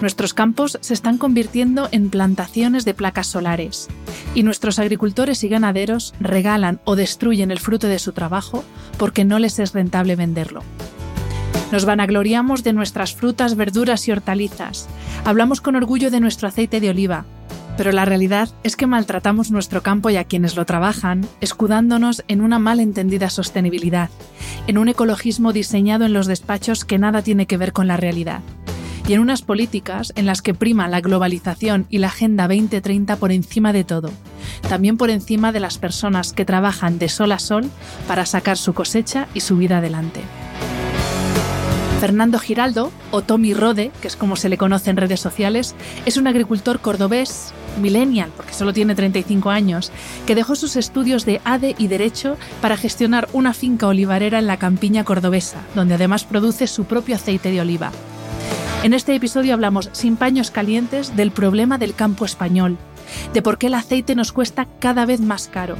Nuestros campos se están convirtiendo en plantaciones de placas solares y nuestros agricultores y ganaderos regalan o destruyen el fruto de su trabajo porque no les es rentable venderlo. Nos vanagloriamos de nuestras frutas, verduras y hortalizas. Hablamos con orgullo de nuestro aceite de oliva. Pero la realidad es que maltratamos nuestro campo y a quienes lo trabajan, escudándonos en una mal entendida sostenibilidad, en un ecologismo diseñado en los despachos que nada tiene que ver con la realidad y en unas políticas en las que prima la globalización y la Agenda 2030 por encima de todo, también por encima de las personas que trabajan de sol a sol para sacar su cosecha y su vida adelante. Fernando Giraldo, o Tommy Rode, que es como se le conoce en redes sociales, es un agricultor cordobés, millennial, porque solo tiene 35 años, que dejó sus estudios de ADE y Derecho para gestionar una finca olivarera en la campiña cordobesa, donde además produce su propio aceite de oliva. En este episodio hablamos sin paños calientes del problema del campo español, de por qué el aceite nos cuesta cada vez más caro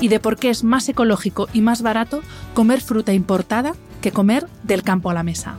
y de por qué es más ecológico y más barato comer fruta importada que comer del campo a la mesa.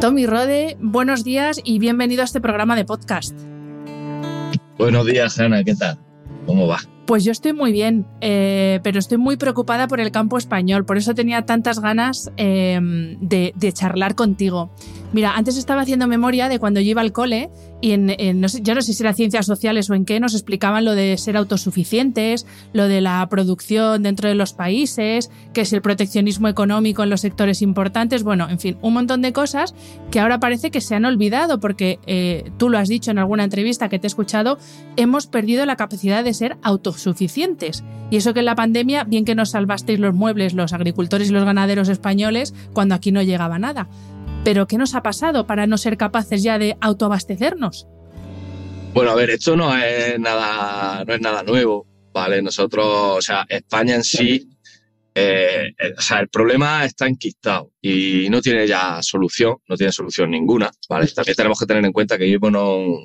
Tommy Rode, buenos días y bienvenido a este programa de podcast. Buenos días, Hanna, ¿qué tal? ¿Cómo va? Pues yo estoy muy bien, eh, pero estoy muy preocupada por el campo español, por eso tenía tantas ganas eh, de, de charlar contigo. Mira, antes estaba haciendo memoria de cuando yo iba al cole y en, no sé, yo no sé si era ciencias sociales o en qué, nos explicaban lo de ser autosuficientes, lo de la producción dentro de los países, que es el proteccionismo económico en los sectores importantes, bueno, en fin, un montón de cosas que ahora parece que se han olvidado porque eh, tú lo has dicho en alguna entrevista que te he escuchado, hemos perdido la capacidad de ser autosuficientes. Y eso que en la pandemia, bien que nos salvasteis los muebles, los agricultores y los ganaderos españoles, cuando aquí no llegaba nada. Pero ¿qué nos ha pasado para no ser capaces ya de autoabastecernos? Bueno, a ver, esto no es nada, no es nada nuevo, ¿vale? Nosotros, o sea, España en sí, eh, eh, o sea, el problema está enquistado y no tiene ya solución, no tiene solución ninguna, ¿vale? También tenemos que tener en cuenta que vivimos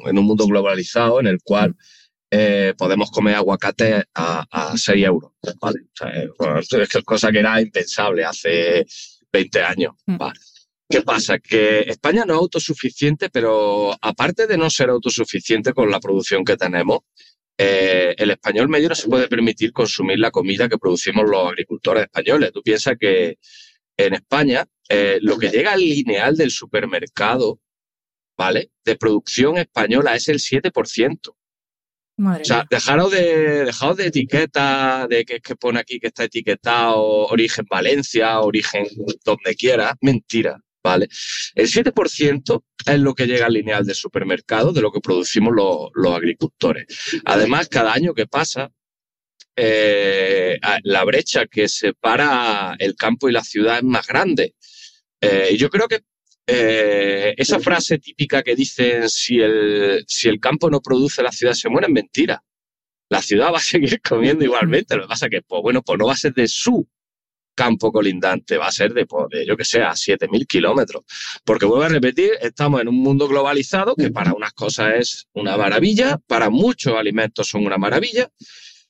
en un, mundo globalizado en el cual eh, podemos comer aguacate a, a 6 euros, ¿vale? O sea, es cosa que era impensable hace 20 años, Mm. ¿Qué pasa? Que España no es autosuficiente, pero aparte de no ser autosuficiente con la producción que tenemos, eh, el español medio no se puede permitir consumir la comida que producimos los agricultores españoles. Tú piensas que en España eh, lo que llega al lineal del supermercado, ¿vale? De producción española es el 7%. Madre O sea, dejaros de, dejaros de etiqueta, de que, que pone aquí que está etiquetado origen Valencia, origen donde quiera, mentira, ¿vale? El 7% es lo que llega al lineal del supermercado de lo que producimos los, agricultores. Además, cada año que pasa, eh, la brecha que separa el campo y la ciudad es más grande. Eh, y yo creo que eh, esa frase típica que dicen si el, si el campo no produce, la ciudad se muere, es mentira. La ciudad va a seguir comiendo igualmente. Lo que pasa que, pues bueno, pues no va a ser de su campo colindante, va a ser de, pues, de yo que sé, a 7.000 kilómetros. Porque vuelvo a repetir, estamos en un mundo globalizado que para unas cosas es una maravilla, para muchos alimentos son una maravilla,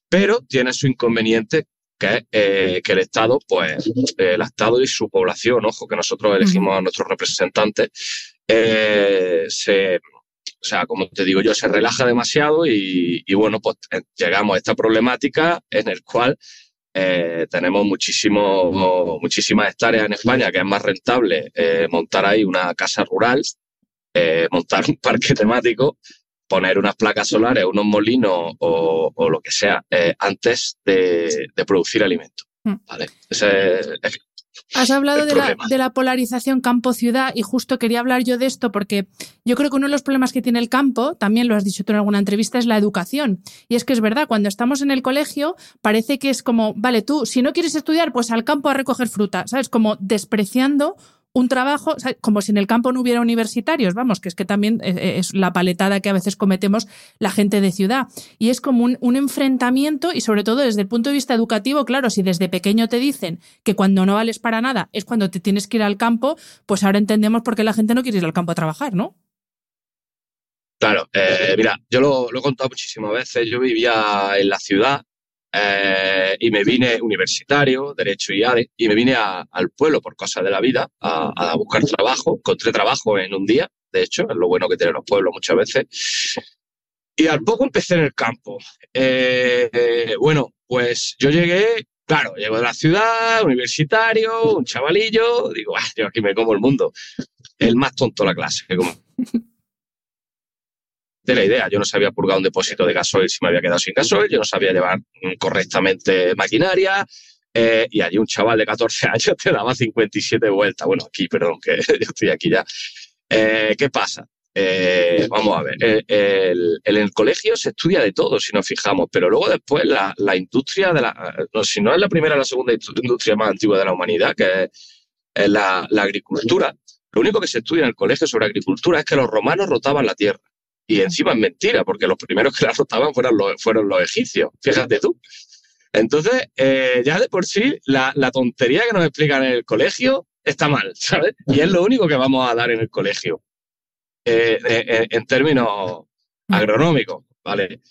pero tiene su inconveniente que eh, que el Estado, pues, eh, el Estado y su población, ojo, que nosotros elegimos a nuestros representantes, eh, se, sea, como te digo yo, se relaja demasiado y, bueno, pues llegamos a esta problemática en el cual eh, tenemos muchísimo, muchísimas hectáreas en España que es más rentable eh, montar ahí una casa rural, montar un parque temático, poner unas placas solares, unos molinos o, lo que sea, antes de, producir alimentos. Mm. ¿vale? Ese es, Has hablado de la, de la, polarización campo-ciudad y justo quería hablar yo de esto porque yo creo que uno de los problemas que tiene el campo, también lo has dicho tú en alguna entrevista, es la educación. Y es que es verdad, cuando estamos en el colegio parece que es como, vale, tú si no quieres estudiar, pues al campo a recoger fruta, ¿sabes? Como despreciando un trabajo, como si en el campo no hubiera universitarios, vamos, que es que también eh, eh, es la paletada que a veces cometemos la gente de ciudad. Y es como un, enfrentamiento y sobre todo desde el punto de vista educativo, claro, si desde pequeño te dicen que cuando no vales para nada es cuando te tienes que ir al campo, pues ahora entendemos por qué la gente no quiere ir al campo a trabajar, ¿no? Claro, eh, mira, yo lo, lo, he contado muchísimas veces. Yo vivía en la ciudad eh, y me vine universitario, Derecho y ADE, y me vine al pueblo por cosas de la vida a, buscar trabajo. Encontré trabajo en un día, de hecho, es lo bueno que tienen los pueblos muchas veces. Y al poco empecé en el campo. Eh, bueno, pues yo llegué, claro, llego de la ciudad, universitario, un chavalillo, digo, ah, yo aquí me como el mundo. El más tonto de la clase, como de la idea. Yo no sabía purgar un depósito de gasoil si me había quedado sin gasoil, yo no sabía llevar correctamente maquinaria. Eh, y allí un chaval de 14 años te daba 57 vueltas. Bueno, aquí, perdón, que yo estoy aquí ya. Eh, ¿Qué pasa? Eh, vamos a ver, en el, colegio se estudia de todo, si nos fijamos, pero luego después la, industria de la, no, si no es la primera, la segunda industria más antigua de la humanidad, que es, la, la agricultura, lo único que se estudia en el colegio sobre agricultura es que los romanos rotaban la tierra. Y encima es mentira, porque los primeros que la rotaban fueron los, fueron los egipcios, fíjate tú. Entonces, eh, ya de por sí, la, tontería que nos explican en el colegio está mal, ¿sabes? Y es lo único que vamos a dar en el colegio, eh, eh, en términos agronómicos, ¿vale?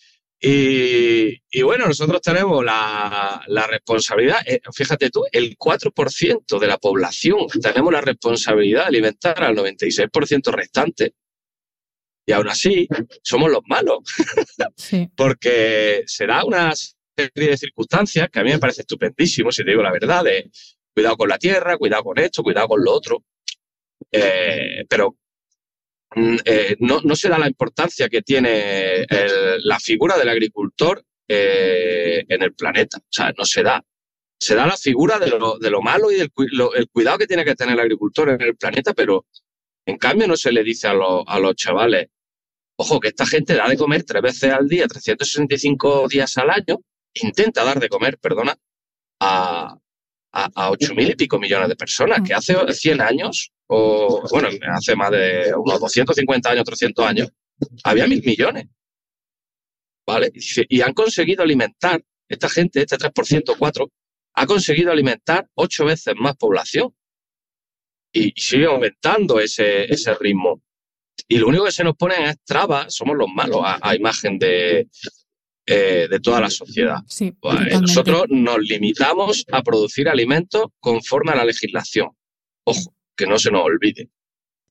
Y, bueno, nosotros tenemos la, la responsabilidad, fíjate tú, el 4% de la población tenemos la responsabilidad de alimentar al 96% restante y aún así, somos los malos. Porque será una serie de circunstancias que a mí me parece estupendísimo, si te digo la verdad, de cuidado con la tierra, cuidado con esto, cuidado con lo otro. Eh, pero mm, eh, no, se da la importancia que tiene la figura del agricultor eh, en el planeta. O sea, no se da. Se da la figura de lo, de lo malo y del el cuidado que tiene que tener el agricultor en el planeta, pero en cambio no se le dice a, a los chavales, Ojo, que esta gente da de comer tres veces al día, 365 días al año, intenta dar de comer, perdona, a, a, mil y pico millones de personas, que hace 100 años, o bueno, hace más de unos 250 años, 300 años, había mil millones. ¿Vale? Y han conseguido alimentar, esta gente, este 3%, 4%, ha conseguido alimentar ocho veces más población. Y sigue aumentando ese, ese ritmo. Y lo único que se nos pone es trabas, somos los malos a, imagen de, eh, de toda la sociedad. Pues, nosotros nos limitamos a producir alimentos conforme a la legislación. Ojo, que no se nos olvide.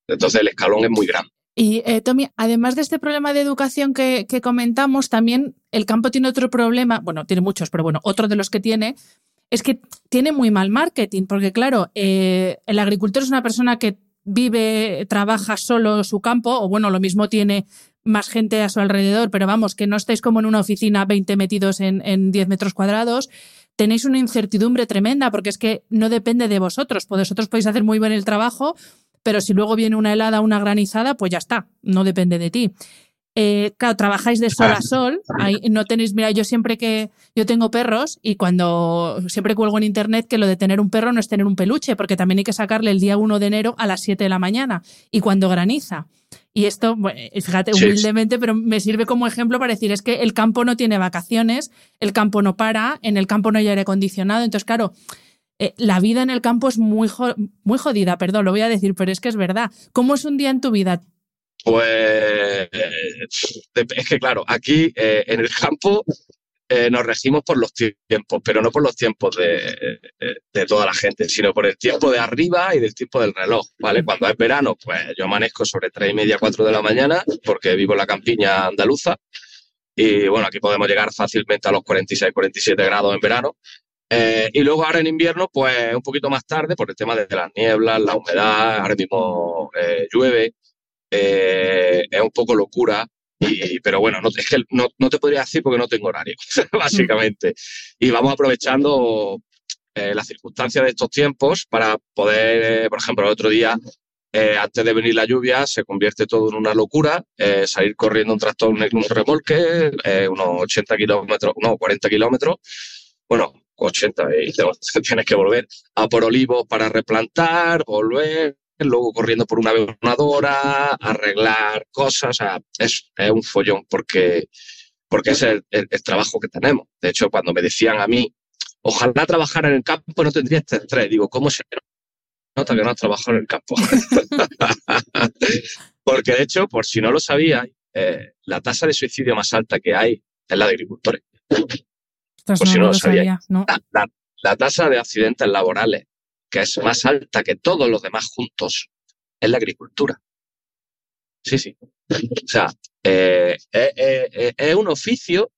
Entonces el escalón es muy grande. Y eh, Tommy, además de este problema de educación que, comentamos, también el campo tiene otro problema, bueno, tiene muchos, pero bueno, otro de los que tiene es que tiene muy mal marketing, porque claro, eh, el agricultor es una persona que vive, trabaja solo su campo, o bueno, lo mismo tiene más gente a su alrededor, pero vamos, que no estáis como en una oficina 20 metidos en, en 10 metros cuadrados, tenéis una incertidumbre tremenda porque es que no depende de vosotros. Vosotros podéis hacer muy bien el trabajo, pero si luego viene una helada, una granizada, pues ya está, no depende de ti. Eh, claro, trabajáis de sol a sol, ahí no tenéis, mira, yo siempre que, yo tengo perros y cuando siempre cuelgo en internet que lo de tener un perro no es tener un peluche, porque también hay que sacarle el día 1 de enero a las 7 de la mañana y cuando graniza. Y esto, fíjate, humildemente, pero me sirve como ejemplo para decir, es que el campo no tiene vacaciones, el campo no para, en el campo no hay aire acondicionado, entonces claro, eh, la vida en el campo es muy, muy jodida, perdón, lo voy a decir, pero es que es verdad. ¿Cómo es un día en tu vida? Pues es que claro, aquí eh, en el campo eh, nos regimos por los tiempos, pero no por los tiempos de, de, toda la gente, sino por el tiempo de arriba y del tiempo del reloj, ¿vale? Cuando es verano, pues yo amanezco sobre tres y media, cuatro de la mañana, porque vivo en la campiña andaluza, y bueno, aquí podemos llegar fácilmente a los 46, 47 grados en verano. Eh, y luego ahora en invierno, pues un poquito más tarde, por el tema de las nieblas, la humedad, ahora mismo eh, llueve, es un poco locura pero bueno, no, es no, no, te podría decir porque no tengo horario, básicamente. Y vamos aprovechando eh, las circunstancias de estos tiempos para poder, eh, por ejemplo, el otro día, eh, antes de venir la lluvia, se convierte todo en una locura, salir corriendo un tractor, un, un remolque, unos 80 kilómetros, no, 40 kilómetros, bueno, 80, y tienes que volver a por olivos para replantar, volver, luego corriendo por una avionadora, arreglar cosas, o sea, es, un follón porque, porque es el, trabajo que tenemos. De hecho, cuando me decían a mí, ojalá trabajar en el campo no tendría este estrés, digo, ¿cómo se nota que no has trabajado en el campo? porque de hecho, por si no lo sabía, eh, la tasa de suicidio más alta que hay es la de agricultores. por si no lo, sabía. la tasa de accidentes laborales que es más alta que todos los demás juntos, es la agricultura. Sí, sí. O sea, eh, eh, eh, es un oficio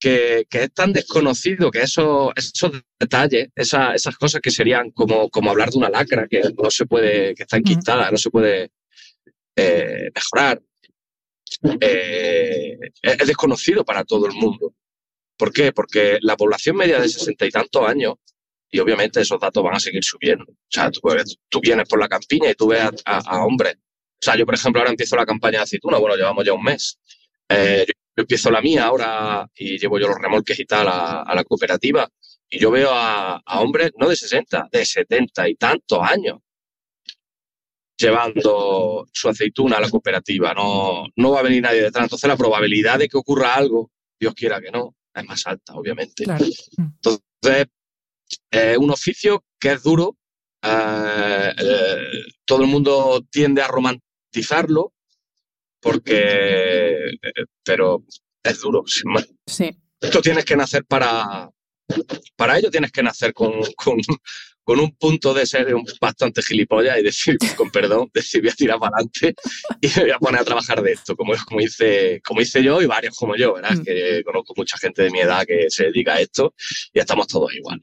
que, es tan desconocido que esos, esos detalles, esas cosas que serían como, como hablar de una lacra que no se puede, que está enquistada, no se puede mejorar, es desconocido para todo el mundo. ¿Por qué? Porque la población media de sesenta y tantos años y obviamente esos datos van a seguir subiendo. O sea, tú, vienes por la campiña y tú ves a, hombres. O sea, yo, por ejemplo, ahora empiezo la campaña de aceituna, bueno, llevamos ya un mes. Eh, yo, empiezo la mía ahora y llevo yo los remolques y tal a, la cooperativa. Y yo veo a, hombres, no de 60, de 70 y tantos años, llevando su aceituna a la cooperativa. No, no va a venir nadie detrás. Entonces la probabilidad de que ocurra algo, Dios quiera que no, es más alta, obviamente. Entonces, es un oficio que es duro, eh, eh, todo el mundo tiende a romantizarlo, porque, eh, pero es duro, sin más. Sí. Esto tienes que nacer para, para ello tienes que nacer con, con un punto de ser un bastante gilipollas y decir, con perdón, decir voy a tirar para adelante y me voy a poner a trabajar de esto, como, como, hice, como hice yo y varios como yo, ¿verdad? Mm. Que conozco mucha gente de mi edad que se dedica a esto y estamos todos igual,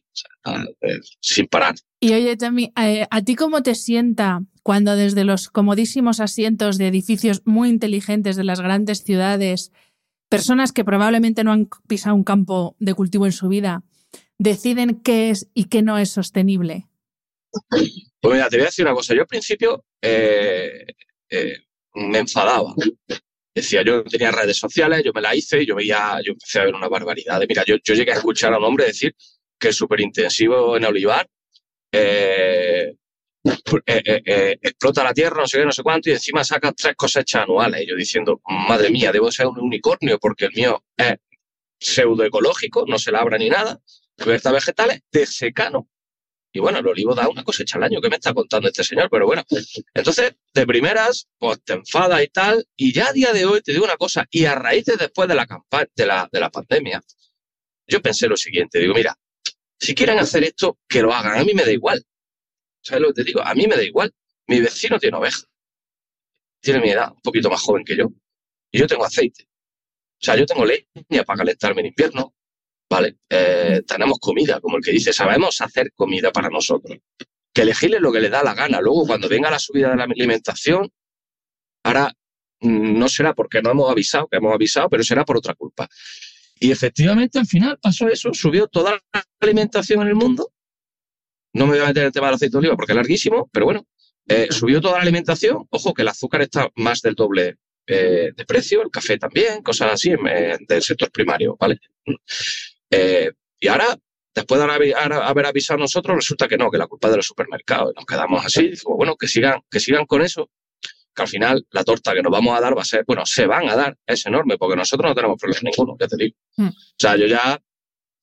eh, sin parar. Y oye, Tami, eh, ¿a ti cómo te sienta cuando desde los comodísimos asientos de edificios muy inteligentes de las grandes ciudades, personas que probablemente no han pisado un campo de cultivo en su vida, deciden qué es y qué no es sostenible? Pues mira, te voy a decir una cosa. Yo al principio eh, eh, me enfadaba. Decía, yo tenía redes sociales, yo me la hice y yo veía, yo empecé a ver una barbaridad. Mira, yo, llegué a escuchar a un hombre decir que es súper intensivo en olivar, eh, explota la tierra, no sé qué, no sé cuánto, y encima saca tres cosechas anuales. Yo diciendo, madre mía, debo ser un unicornio porque el mío es pseudoecológico, no se labra ni nada, cubiertas vegetales de secano. Y bueno, el olivo da una cosecha al año. ¿Qué me está contando este señor? Pero bueno, entonces, de primeras, pues te enfadas y tal. Y ya a día de hoy te digo una cosa, y a raíz de después de la de la, de la pandemia, yo pensé lo siguiente, digo, mira, si quieren hacer esto, que lo hagan. A mí me da igual. ¿Sabes lo que te digo? A mí me da igual. Mi vecino tiene oveja. Tiene mi edad, un poquito más joven que yo. Y yo tengo aceite. O sea, yo tengo leña para calentarme en invierno. ¿Vale? Eh, tenemos comida, como el que dice, sabemos hacer comida para nosotros. Que elegirle lo que le da la gana. Luego, cuando venga la subida de la alimentación, ahora mm, no será porque no hemos avisado, que hemos avisado, pero será por otra culpa. Y efectivamente, al final pasó eso, subió toda la alimentación en el mundo. No me voy a meter en el tema del aceite de oliva porque es larguísimo, pero bueno, eh, subió toda la alimentación. Ojo, que el azúcar está más del doble eh, de precio, el café también, cosas así del sector primario, ¿vale? Eh, y ahora, después de haber, avisado a nosotros, resulta que no, que la culpa es de los supermercados. Nos quedamos así, decimos, bueno, que sigan, que sigan con eso, que al final la torta que nos vamos a dar va a ser, bueno, se van a dar, es enorme, porque nosotros no tenemos problema ninguno, ya te digo. O sea, yo ya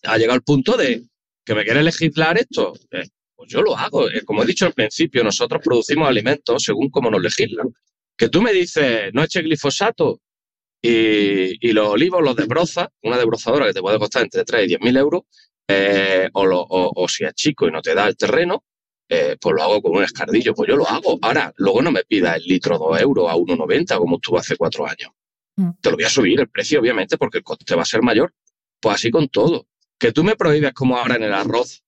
ha llegado el punto de que me quiere legislar esto. Eh, pues yo lo hago. Eh, como he dicho al principio, nosotros producimos alimentos según como nos legislan. Que tú me dices, no eche glifosato, Y, los olivos los desbroza, una desbrozadora que te puede costar entre 3 y 10 mil euros, eh, o, o, si es chico y no te da el terreno, eh, pues lo hago con un escardillo, pues yo lo hago. Ahora, luego no me pida el litro 2 euros a 1,90 como estuvo hace cuatro años. Mm. Te lo voy a subir el precio, obviamente, porque el coste va a ser mayor. Pues así con todo. Que tú me prohíbes como ahora en el arroz,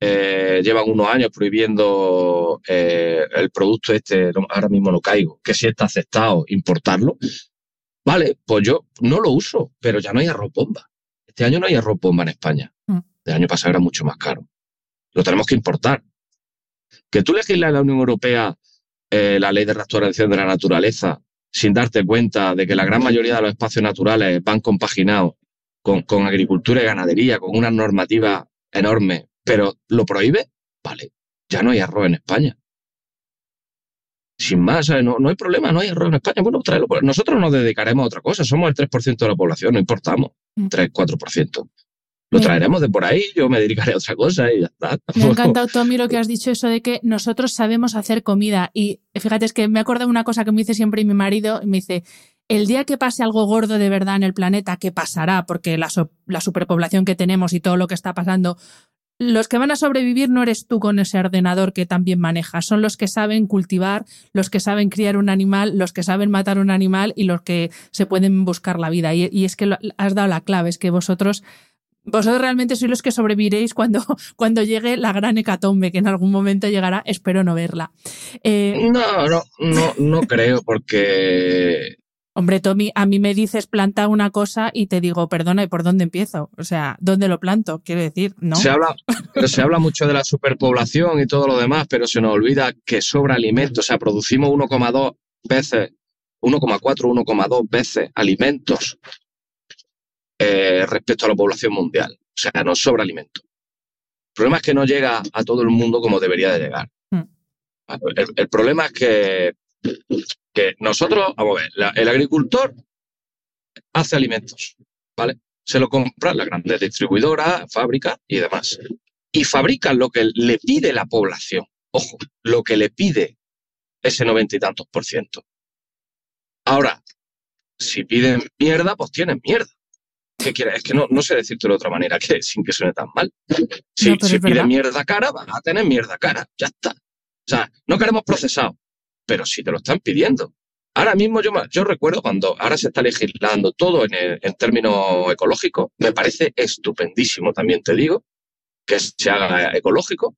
eh, llevan unos años prohibiendo eh, el producto este, ahora mismo no caigo, que si está aceptado importarlo. Vale, pues yo no lo uso, pero ya no hay arroz bomba. Este año no hay arroz bomba en España. Mm. El año pasado era mucho más caro. Lo tenemos que importar. Que tú legislas en la Unión Europea eh, la ley de restauración de la naturaleza sin darte cuenta de que la gran mayoría de los espacios naturales van compaginados con, con agricultura y ganadería, con una normativa enorme, pero lo prohíbe, vale, ya no hay arroz en España. Sin más, no, no hay problema, no hay arroz en España. Bueno, tráelo. Nosotros nos dedicaremos a otra cosa, somos el 3% de la población, no importamos, 3, mm. 4%. Lo traeremos de por ahí, yo me dedicaré a otra cosa y ya está. Me ha encantado, Tommy, lo que has dicho, eso de que nosotros sabemos hacer comida. Y fíjate, es que me acuerdo de una cosa que me dice siempre mi marido, me dice, el día que pase algo gordo de verdad en el planeta, que pasará, porque la, la superpoblación que tenemos y todo lo que está pasando, los que van a sobrevivir no eres tú con ese ordenador que también manejas, son los que saben cultivar, los que saben criar un animal, los que saben matar un animal y los que se pueden buscar la vida. Y, es que has dado la clave, es que vosotros vosotros realmente sois los que sobreviviréis cuando, cuando llegue la gran hecatombe, que en algún momento llegará, espero no verla. Eh, no, no, no, no creo, porque. Hombre, Tommy, a mí me dices planta una cosa y te digo, perdona, ¿y por dónde empiezo? O sea, ¿dónde lo planto? Quiero decir, ¿no? Se habla, pero se habla mucho de la superpoblación y todo lo demás, pero se nos olvida que sobra alimento. O sea, producimos 1,2 veces, 1,4, 1,2 veces alimentos eh, respecto a la población mundial. O sea, nos sobra alimento. El problema es que no llega a todo el mundo como debería de llegar. Hmm. El, problema es que, que, nosotros, vamos a ver, el agricultor hace alimentos, ¿vale? Se lo compran las grandes distribuidoras, fábricas y demás. Y fabrican lo que le pide la población. Ojo, lo que le pide ese noventa y tantos por ciento. Ahora, si piden mierda, pues tienen mierda. ¿Qué quieres? Es que no, no sé decirte de otra manera que sin que suene tan mal. Si, si pide mierda cara, van a tener mierda cara. Ya está. O sea, no queremos procesado, pero si te lo están pidiendo. Ahora mismo yo, yo recuerdo cuando ahora se está legislando todo en, en términos ecológicos, me parece estupendísimo, también te digo, que se haga ecológico,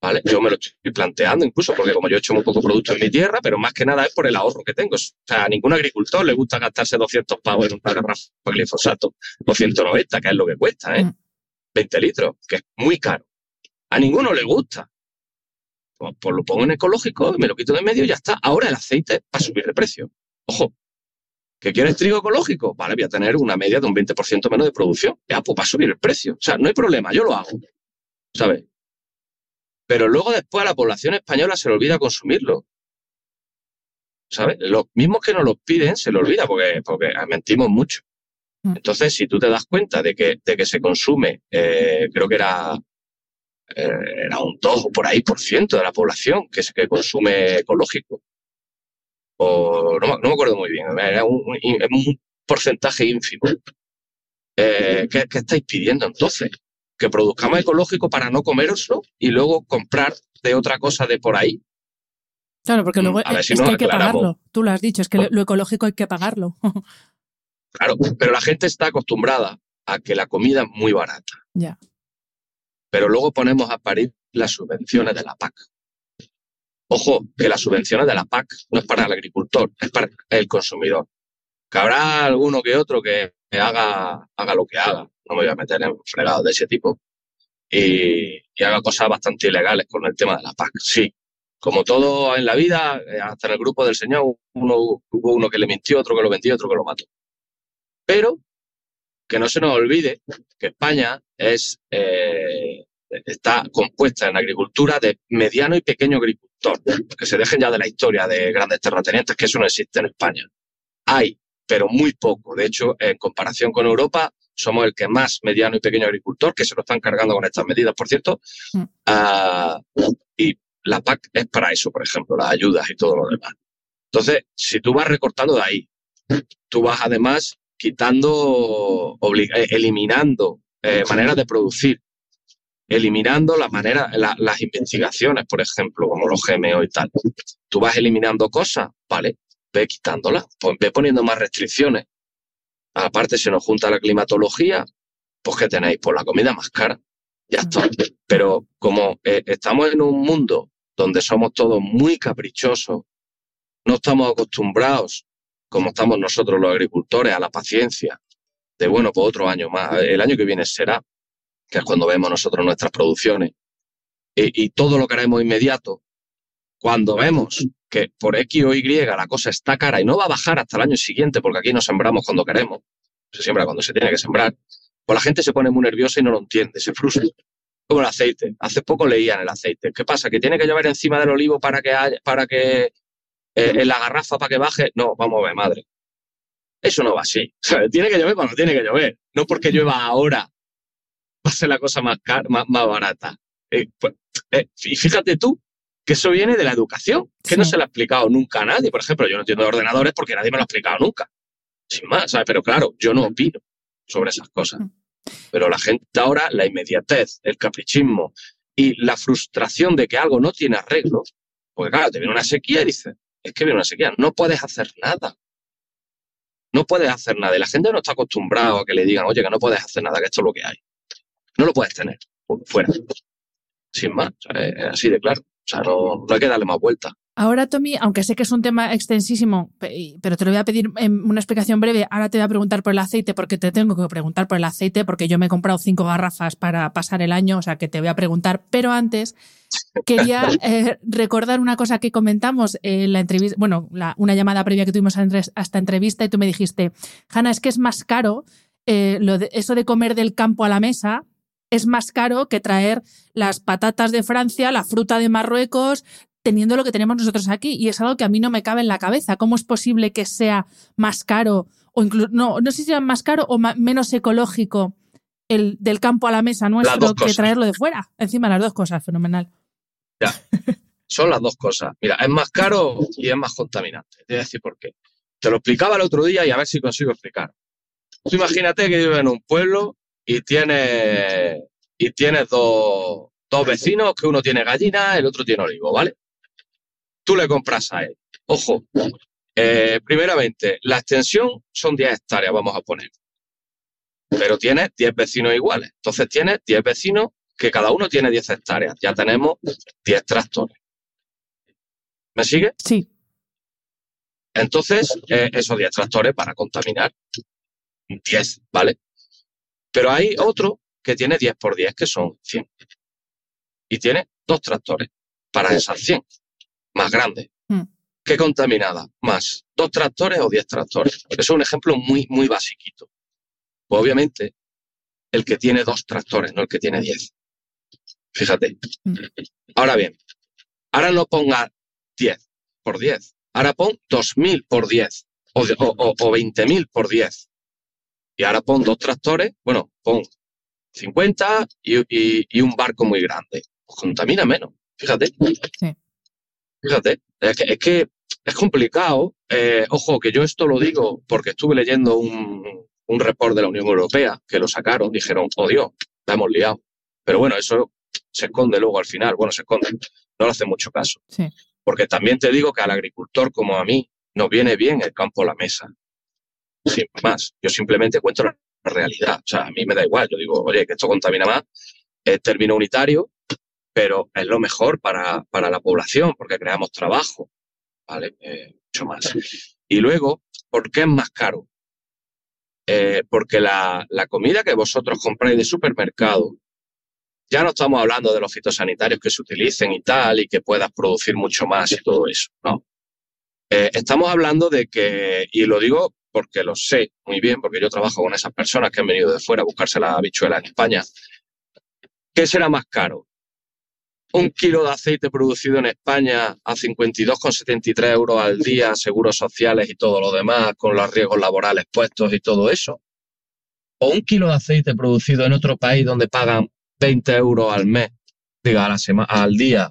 ¿vale? Yo me lo estoy planteando incluso porque como yo he hecho muy poco producto en mi tierra, pero más que nada es por el ahorro que tengo. O sea, a ningún agricultor le gusta gastarse 200 pavos en un garrafa de glifosato o 190, que es lo que cuesta, ¿eh? 20 mm. litros, que es muy caro. A ninguno le gusta. Pues, pues, lo pongo en ecológico, me lo quito de medio y ya está. Ahora el aceite va a subir de precio. Ojo, ¿Que quieres trigo ecológico? Vale, voy a tener una media de un 20% menos de producción. Ya, pues va a subir el precio. O sea, no hay problema, yo lo hago. ¿Sabes? pero luego después a la población española se le olvida consumirlo. ¿Sabes? Los mismos que nos lo piden se le olvida porque, porque mentimos mucho. Mm. Entonces, si tú te das cuenta de que, de que se consume, eh, creo que era, era un 2 o por ahí por ciento de la población que, que consume ecológico. O no, me acuerdo muy bien, era un, un porcentaje ínfimo. Eh, ¿qué, ¿Qué estáis pidiendo entonces? que produzcamos ecológico para no coméroslo y luego comprar de otra cosa de por ahí. Claro, porque luego es, que hay que pagarlo. Tú lo has dicho, es que lo ecológico hay que pagarlo. claro, pero la gente está acostumbrada a que la comida es muy barata. Ya. Pero luego ponemos a parir las subvenciones de la PAC. Ojo, que las subvenciones de la PAC no es para el agricultor, es para el consumidor. Que habrá alguno que otro que haga, haga lo que haga no me voy a meter en fregados de ese tipo, y, haga cosas bastante ilegales con el tema de la PAC. Sí, como todo en la vida, eh, hasta en el grupo del Señor, uno, hubo uno que le mintió, otro que lo vendió, otro que lo mató. Pero que no se nos olvide que España es, eh, está compuesta en agricultura de mediano y pequeño agricultor. Que se dejen ya de la historia de grandes terratenientes, que eso no existe en España. Hay, pero muy poco. De hecho, en comparación con Europa, somos el que más mediano y pequeño agricultor, que se lo están cargando con estas medidas, por cierto. Mm. Ah, y la PAC es para eso, por ejemplo, las ayudas y todo lo demás. Entonces, si tú vas recortando de ahí, tú vas además quitando, eh, eliminando eh, maneras de producir, eliminando las maneras, las investigaciones, por ejemplo, como los GMO y tal. Tú vas eliminando cosas, ¿vale? Ve quitándolas, pues ve poniendo más restricciones. Aparte, se nos junta la climatología, pues que tenéis? Pues la comida más cara. Ya está. Pero como eh, estamos en un mundo donde somos todos muy caprichosos, no estamos acostumbrados, como estamos nosotros los agricultores, a la paciencia de, bueno, pues otro año más. El año que viene será, que es cuando vemos nosotros nuestras producciones, y, todo lo queremos inmediato. Cuando vemos que por X o Y la cosa está cara y no va a bajar hasta el año siguiente, porque aquí no sembramos cuando queremos, se siembra cuando se tiene que sembrar, pues la gente se pone muy nerviosa y no lo entiende, se frustra. Como el aceite. Hace poco leían el aceite. ¿Qué pasa? ¿Que tiene que llover encima del olivo para que, haya, para que eh, en la garrafa para que baje? No, vamos a ver, madre. Eso no va así. tiene que llover cuando tiene que llover. No porque llueva ahora va a ser la cosa más, más, barata. Eh, pues, eh, y fíjate tú que eso viene de la educación, que no se lo ha explicado nunca a nadie. Por ejemplo, yo no entiendo de ordenadores porque nadie me lo ha explicado nunca. Sin más, ¿sabes? Pero claro, yo no opino sobre esas cosas. Mm. Pero la gente ahora, la inmediatez, el caprichismo y la frustración de que algo no tiene arreglo, porque claro, te viene una sequía y dices, es que viene una sequía, no puedes hacer nada. No puedes hacer nada. Y la gente no está acostumbrada a que le digan, oye, que no puedes hacer nada, que esto es lo que hay. No lo puedes tener. Fuera. Sin más. es así de claro. O sea, no, no hay que darle más vuelta. Ahora, Tommy, aunque sé que es un tema extensísimo, pero te lo voy a pedir en una explicación breve, ahora te voy a preguntar por el aceite porque te tengo que preguntar por el aceite porque yo me he comprado cinco garrafas para pasar el año, o sea que te voy a preguntar. Pero antes, quería eh, recordar una cosa que comentamos en la entrevista, bueno, una llamada previa que tuvimos a esta entrevista y tú me dijiste, Hanna, es que es más caro eh, lo de, eso de comer del campo a la mesa, es más caro que traer las patatas de Francia, la fruta de Marruecos, teniendo lo que tenemos nosotros aquí. Y es algo que a mí no me cabe en la cabeza. ¿Cómo es posible que sea más caro o incluso, no, no sé si sea más caro o menos ecológico el del campo a la mesa nuestro que traerlo de fuera? Encima las dos cosas, fenomenal. Ya. Son las dos cosas. Mira, es más caro y es más contaminante. Te voy a decir por qué. Te lo explicaba el otro día y a ver si consigo explicar. Tú imagínate que vives en un pueblo y tienes, y tienes dos, dos vecinos, que uno tiene gallina, el otro tiene olivo, ¿vale? Tú le compras a él. Ojo, eh, primeramente, la extensión son 10 hectáreas, vamos a poner. Pero tiene 10 vecinos iguales. Entonces tiene 10 vecinos que cada uno tiene 10 hectáreas. Ya tenemos 10 tractores. ¿Me sigue? Sí. Entonces, eh, esos 10 tractores para contaminar. 10, ¿vale? Pero hay otro que tiene 10 por 10, que son 100. Y tiene dos tractores para esas 100 más grande. Hmm. ¿Qué contaminada? Más dos tractores o diez tractores. Eso es un ejemplo muy, muy basiquito. Pues obviamente, el que tiene dos tractores, no el que tiene diez. Fíjate. Hmm. Ahora bien, ahora no ponga diez por diez. Ahora pon dos mil por diez o, o, veinte mil por diez. Y ahora pon dos tractores, bueno, pon 50 y, un barco muy grande. Pues contamina menos, fíjate. Sí. Fíjate, es que es, complicado. Eh, ojo, que yo esto lo digo porque estuve leyendo un, un report de la Unión Europea que lo sacaron, dijeron, oh Dios, la hemos liado. Pero bueno, eso se esconde luego al final. Bueno, se esconde. No le hace mucho caso. Porque también te digo que al agricultor como a mí nos viene bien el campo a la mesa. Sin más. Yo simplemente cuento la realidad. O sea, a mí me da igual. Yo digo, oye, que esto contamina más. Es término unitario pero es lo mejor para, para la población porque creamos trabajo, ¿vale? Eh, mucho más. Y luego, ¿por qué es más caro? Eh, porque la, la, comida que vosotros compráis de supermercado, ya no estamos hablando de los fitosanitarios que se utilicen y tal, y que puedas producir mucho más y todo eso, ¿no? Eh, estamos hablando de que, y lo digo porque lo sé muy bien, porque yo trabajo con esas personas que han venido de fuera a buscarse la habichuela en España, ¿qué será más caro? Un kilo de aceite producido en España a 52,73 euros al día, seguros sociales y todo lo demás, con los riesgos laborales puestos y todo eso. O un kilo de aceite producido en otro país donde pagan 20 euros al mes, diga, a la semana, al día,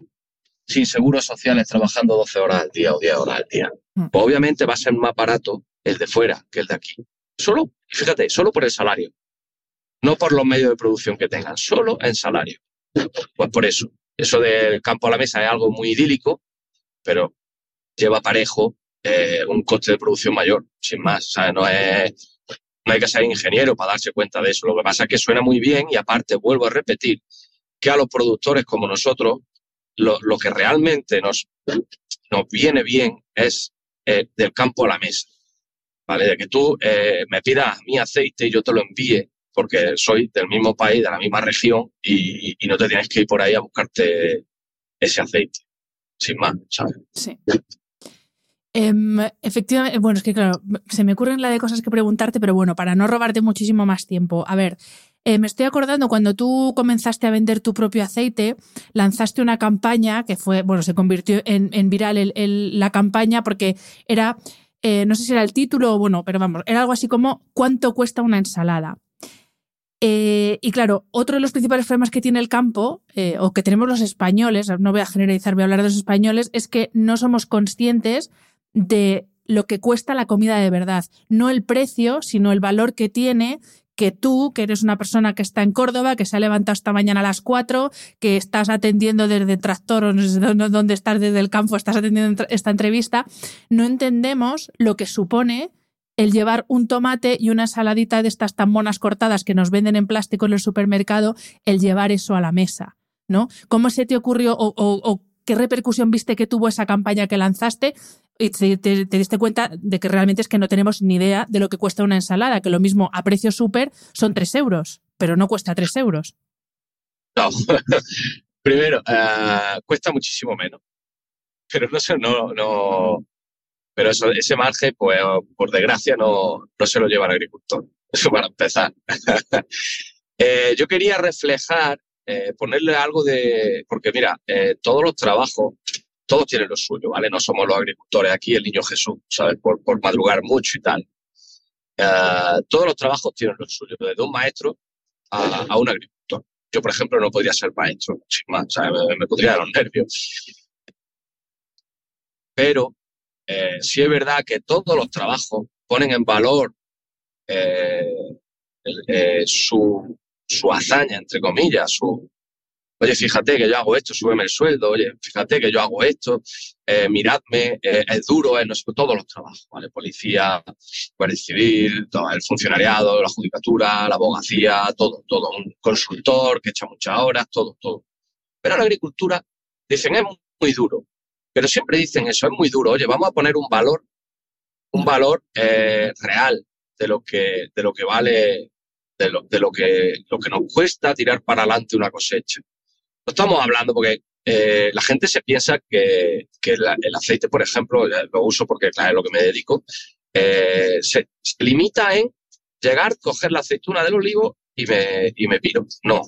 sin seguros sociales, trabajando 12 horas al día o 10 horas al día. Mm. Pues obviamente va a ser más barato el de fuera que el de aquí. Solo, fíjate, solo por el salario. No por los medios de producción que tengan, solo en salario. Pues por eso. Eso del campo a la mesa es algo muy idílico, pero lleva parejo eh, un coste de producción mayor, sin más. O no, es, no hay que ser ingeniero para darse cuenta de eso. Lo que pasa es que suena muy bien y aparte, vuelvo a repetir, que a los productores como nosotros, lo, que realmente nos, viene bien es eh, del campo a la mesa. ¿Vale? De que tú eh, me pidas mi aceite y yo te lo envíe porque soy del mismo país, de la misma región y, no te tienes que ir por ahí a buscarte ese aceite, sin más, ¿sabes? Sí. Em, efectivamente, bueno, es que claro, se me ocurren la de cosas que preguntarte, pero bueno, para no robarte muchísimo más tiempo. A ver, eh, me estoy acordando cuando tú comenzaste a vender tu propio aceite, lanzaste una campaña que fue, bueno, se convirtió en, viral la campaña porque era, eh, no sé si era el título o bueno, pero vamos, era algo así como ¿cuánto cuesta una ensalada? Eh, y claro, otro de los principales problemas que tiene el campo, eh, o que tenemos los españoles, no voy a generalizar, voy a hablar de los españoles, es que no somos conscientes de lo que cuesta la comida de verdad. No el precio, sino el valor que tiene que tú, que eres una persona que está en Córdoba, que se ha levantado esta mañana a las 4, que estás atendiendo desde tractor o no sé dónde estás desde el campo, estás atendiendo esta entrevista, no entendemos lo que supone el llevar un tomate y una ensaladita de estas tan monas cortadas que nos venden en plástico en el supermercado, el llevar eso a la mesa, ¿no? ¿Cómo se te ocurrió o, qué repercusión viste que tuvo esa campaña que lanzaste y te, diste cuenta de que realmente es que no tenemos ni idea de lo que cuesta una ensalada, que lo mismo a precio súper son tres euros, pero no cuesta tres euros. No, primero, eh, cuesta muchísimo menos, pero no, no, no, pero eso, ese margen, pues por desgracia, no, no se lo lleva el agricultor. Eso para empezar. Eh, yo quería reflejar, eh, ponerle algo de. Porque mira, eh, todos los trabajos, todos tienen lo suyo, ¿vale? No somos los agricultores aquí, el niño Jesús, ¿sabes? Por, por madrugar mucho y tal. todos los trabajos tienen lo suyo, desde un maestro a, a, un agricultor. Yo, por ejemplo, no podría ser maestro, más. Me, me podría dar los nervios. Pero eh, sí es verdad que todos los trabajos ponen en valor eh, eh, su, hazaña, entre comillas, su, oye, fíjate que yo hago esto, súbeme el sueldo, oye, fíjate que yo hago esto, miradme, es duro, sé, todos los trabajos, ¿vale? Policía, Guardia Civil, todo, el funcionariado, la judicatura, la abogacía, todo, todo, un consultor que echa muchas horas, todo, todo. Pero la agricultura, dicen, es muy duro. Pero siempre dicen eso, es muy duro. Oye, vamos a poner un valor, un valor eh, real de lo que, de lo que vale, de lo, de lo que, lo que nos cuesta tirar para adelante una cosecha. No estamos hablando porque eh, la gente se piensa que, que el aceite, por ejemplo, lo uso porque claro, es lo que me dedico, eh, se, limita en llegar, coger la aceituna del olivo y me, y me piro. No,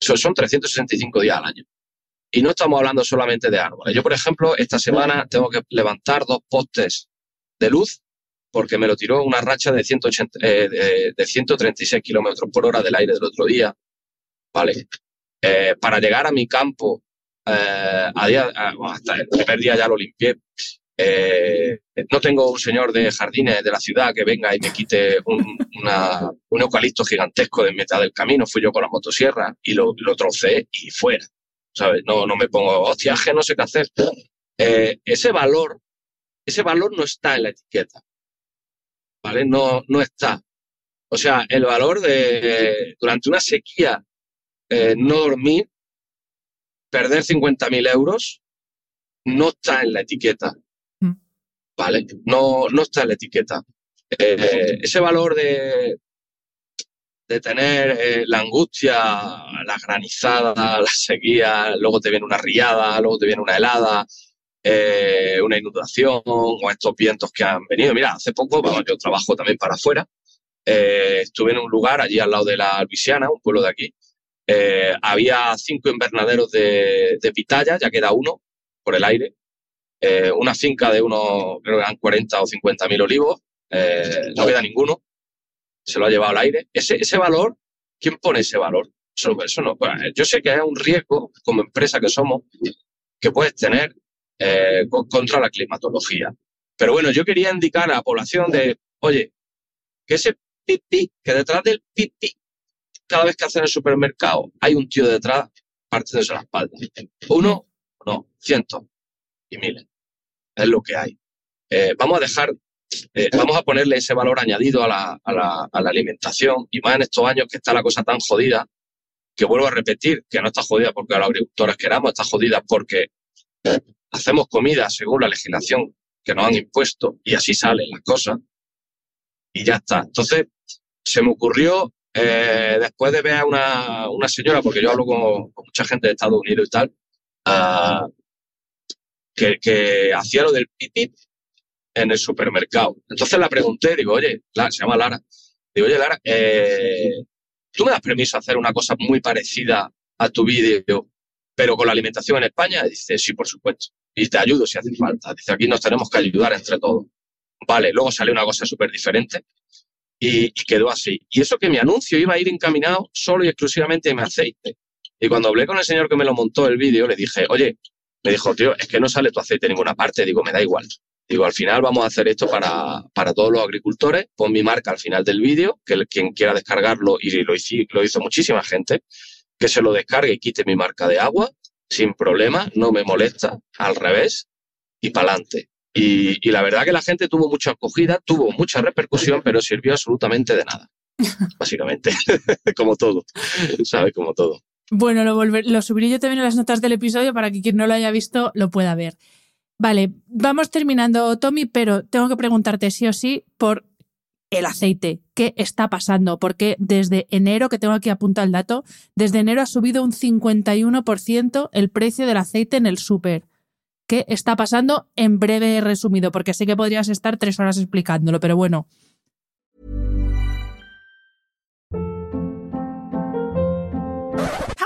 eso son 365 días al año. Y no estamos hablando solamente de árboles. Yo, por ejemplo, esta semana tengo que levantar dos postes de luz porque me lo tiró una racha de, 180, eh, de, 136 kilómetros por hora del aire del otro día. ¿Vale? Eh, para llegar a mi campo, eh, hasta el primer día ya lo limpié. no tengo un señor de jardines de la ciudad que venga y me quite un, un eucalipto gigantesco de mitad del camino. Fui yo con la motosierra y lo, lo trocé y fuera. ¿Sabes? No, no me pongo, hostia, que no sé qué hacer. Eh, ese valor, ese valor no está en la etiqueta, ¿vale? No, no está. O sea, el valor de, durante una sequía, eh, no dormir, perder 50.000 euros, no está en la etiqueta, mm. ¿vale? No, no está en la etiqueta. Eh, ese valor de, de tener eh, la angustia, la granizada, la sequía, luego te viene una riada, luego te viene una helada, eh, una inundación o estos vientos que han venido. Mira, hace poco, vamos, yo trabajo también para afuera, eh, estuve en un lugar allí al lado de la Luisiana, un pueblo de aquí. había cinco invernaderos de, de pitaya, ya queda uno por el aire. una finca de unos, creo que eran 40 o 50 mil olivos, no queda ninguno se lo ha llevado al aire. Ese, ese valor, ¿quién pone ese valor? Eso, no. yo sé que es un riesgo como empresa que somos que puedes tener eh, contra la climatología. Pero bueno, yo quería indicar a la población de, oye, que ese pipi, que detrás del pipi, cada vez que hacen el supermercado, hay un tío detrás partiéndose la espalda. Uno, no, cientos y miles. Es lo que hay. Eh, vamos a dejar, eh, vamos a ponerle ese valor añadido a la, alimentación y más en estos años que está la cosa tan jodida, que vuelvo a repetir, que no está jodida porque los agricultores queramos, está jodida porque hacemos comida según la legislación que nos han impuesto y así salen las cosas y ya está. Entonces, se me ocurrió, eh, después de ver a una, una, señora, porque yo hablo con, mucha gente de Estados Unidos y tal, que, que, hacía lo del pipip en el supermercado. Entonces la pregunté, digo, oye, la, se llama Lara, digo, oye, Lara, eh, ¿tú me das permiso a hacer una cosa muy parecida a tu vídeo, pero con la alimentación en España? Dice, sí, por supuesto. Y te ayudo si hace falta. Dice, aquí nos tenemos que ayudar entre todos. Vale, luego salió una cosa súper diferente y, quedó así. Y eso que mi anuncio iba a ir encaminado solo y exclusivamente mi aceite. Y cuando hablé con el señor que me lo montó el vídeo, le dije, oye, me dijo, tío, es que no sale tu aceite en ninguna parte. Digo, me da igual. Digo, al final vamos a hacer esto para, para todos los agricultores. Pon mi marca al final del vídeo, que quien quiera descargarlo, y lo hizo, lo hizo muchísima gente, que se lo descargue y quite mi marca de agua, sin problema, no me molesta, al revés, y para adelante. Y, y, la verdad que la gente tuvo mucha acogida, tuvo mucha repercusión, pero sirvió absolutamente de nada. Básicamente, como todo, ¿sabes? Como todo. Bueno, lo, lo subiré yo también en las notas del episodio para que quien no lo haya visto lo pueda ver. Vale, vamos terminando, Tommy, pero tengo que preguntarte sí o sí por el aceite. ¿Qué está pasando? Porque desde enero, que tengo aquí apuntado el dato, desde enero ha subido un 51% el precio del aceite en el súper. ¿Qué está pasando? En breve resumido, porque sé que podrías estar tres horas explicándolo, pero bueno.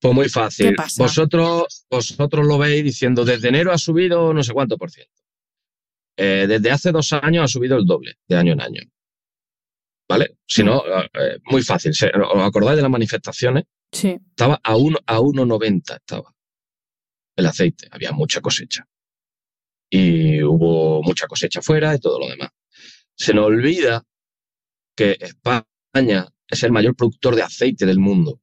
Pues muy fácil. Vosotros, vosotros lo veis diciendo desde enero ha subido no sé cuánto por ciento. Eh, desde hace dos años ha subido el doble de año en año. ¿Vale? Si no, eh, muy fácil. ¿Os acordáis de las manifestaciones? Sí. Estaba a 1,90 a 1,90 estaba el aceite. Había mucha cosecha. Y hubo mucha cosecha fuera y todo lo demás. Se nos olvida que España es el mayor productor de aceite del mundo.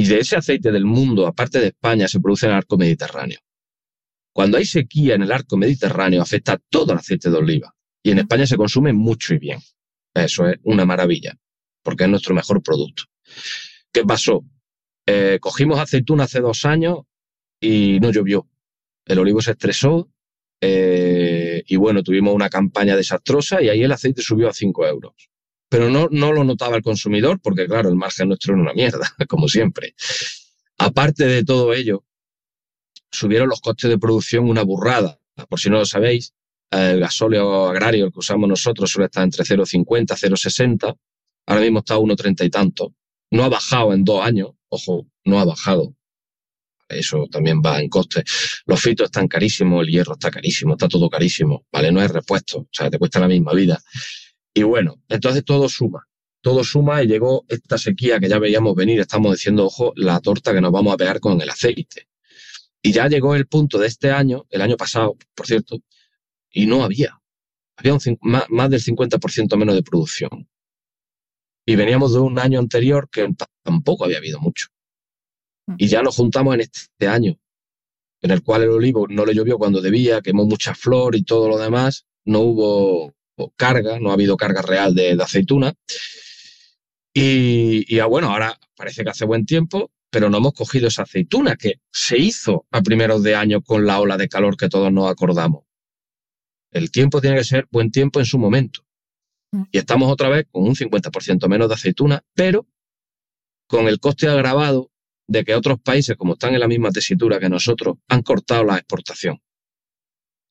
Y de ese aceite del mundo, aparte de España, se produce en el arco mediterráneo. Cuando hay sequía en el arco mediterráneo, afecta a todo el aceite de oliva. Y en España se consume mucho y bien. Eso es una maravilla, porque es nuestro mejor producto. ¿Qué pasó? Eh, cogimos aceituna hace dos años y no llovió. El olivo se estresó eh, y bueno, tuvimos una campaña desastrosa y ahí el aceite subió a 5 euros. Pero no, no lo notaba el consumidor porque, claro, el margen nuestro era una mierda, como siempre. Aparte de todo ello, subieron los costes de producción una burrada. Por si no lo sabéis, el gasóleo agrario que usamos nosotros suele estar entre 0,50 0,60. Ahora mismo está a 1,30 y tanto. No ha bajado en dos años. Ojo, no ha bajado. Eso también va en coste. Los fitos están carísimos, el hierro está carísimo, está todo carísimo, ¿vale? No hay repuesto, o sea, te cuesta la misma vida. Y bueno, entonces todo suma, todo suma y llegó esta sequía que ya veíamos venir, estamos diciendo, ojo, la torta que nos vamos a pegar con el aceite. Y ya llegó el punto de este año, el año pasado, por cierto, y no había. Había un, más, más del 50% menos de producción. Y veníamos de un año anterior que tampoco había habido mucho. Y ya nos juntamos en este año, en el cual el olivo no le llovió cuando debía, quemó mucha flor y todo lo demás, no hubo carga, no ha habido carga real de, de aceituna. Y, y ah, bueno, ahora parece que hace buen tiempo, pero no hemos cogido esa aceituna que se hizo a primeros de año con la ola de calor que todos nos acordamos. El tiempo tiene que ser buen tiempo en su momento. Y estamos otra vez con un 50% menos de aceituna, pero con el coste agravado de que otros países, como están en la misma tesitura que nosotros, han cortado la exportación.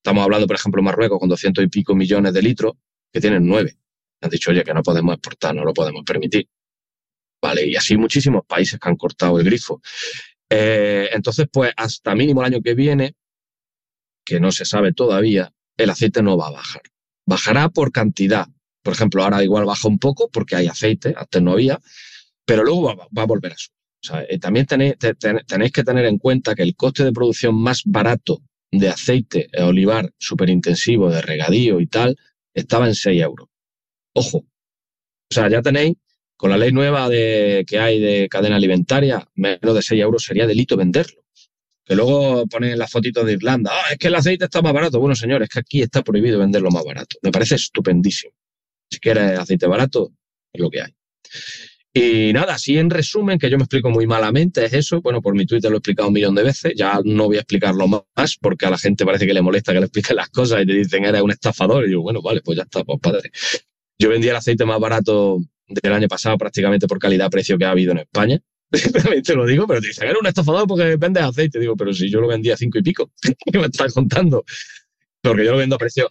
Estamos hablando, por ejemplo, Marruecos con 200 y pico millones de litros, que tienen nueve. Han dicho, oye, que no podemos exportar, no lo podemos permitir. Vale, y así muchísimos países que han cortado el grifo. Eh, entonces, pues hasta mínimo el año que viene, que no se sabe todavía, el aceite no va a bajar. Bajará por cantidad. Por ejemplo, ahora igual baja un poco porque hay aceite, antes no había, pero luego va, a volver a subir. O sea, eh, también tenéis, que tener en cuenta que el coste de producción más barato de aceite olivar superintensivo, de regadío y tal, estaba en 6 euros. Ojo. O sea, ya tenéis, con la ley nueva de, que hay de cadena alimentaria, menos de 6 euros sería delito venderlo. Que luego ponen las fotitos de Irlanda, ah, es que el aceite está más barato. Bueno, señores, es que aquí está prohibido venderlo más barato. Me parece estupendísimo. Si quieres aceite barato, es lo que hay. Y nada, así en resumen, que yo me explico muy malamente, es eso. Bueno, por mi Twitter lo he explicado un millón de veces, ya no voy a explicarlo más, porque a la gente parece que le molesta que le expliquen las cosas y te dicen eres un estafador. Y yo, bueno, vale, pues ya está, pues padre. Yo vendía el aceite más barato del año pasado prácticamente por calidad-precio que ha habido en España. te lo digo, pero te dicen, eres un estafador porque vendes aceite. Digo, pero si yo lo vendía a cinco y pico, ¿qué me estás contando? Porque yo lo vendo a precio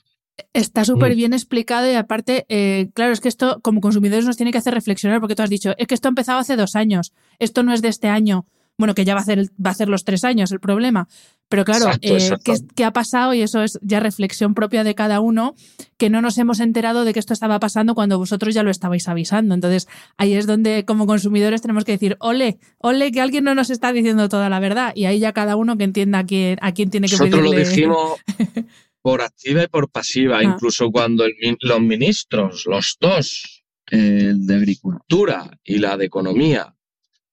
Está súper bien explicado y aparte, eh, claro, es que esto como consumidores nos tiene que hacer reflexionar porque tú has dicho, es que esto ha empezado hace dos años, esto no es de este año, bueno, que ya va a hacer, va a hacer los tres años el problema, pero claro, eh, ¿qué, ha pasado? Y eso es ya reflexión propia de cada uno, que no nos hemos enterado de que esto estaba pasando cuando vosotros ya lo estabais avisando. Entonces, ahí es donde como consumidores tenemos que decir, ole, ole, que alguien no nos está diciendo toda la verdad. Y ahí ya cada uno que entienda a quién, a quién tiene que Nosotros lo dijimos por activa y por pasiva, ah. incluso cuando los ministros, los dos, el de Agricultura y la de Economía,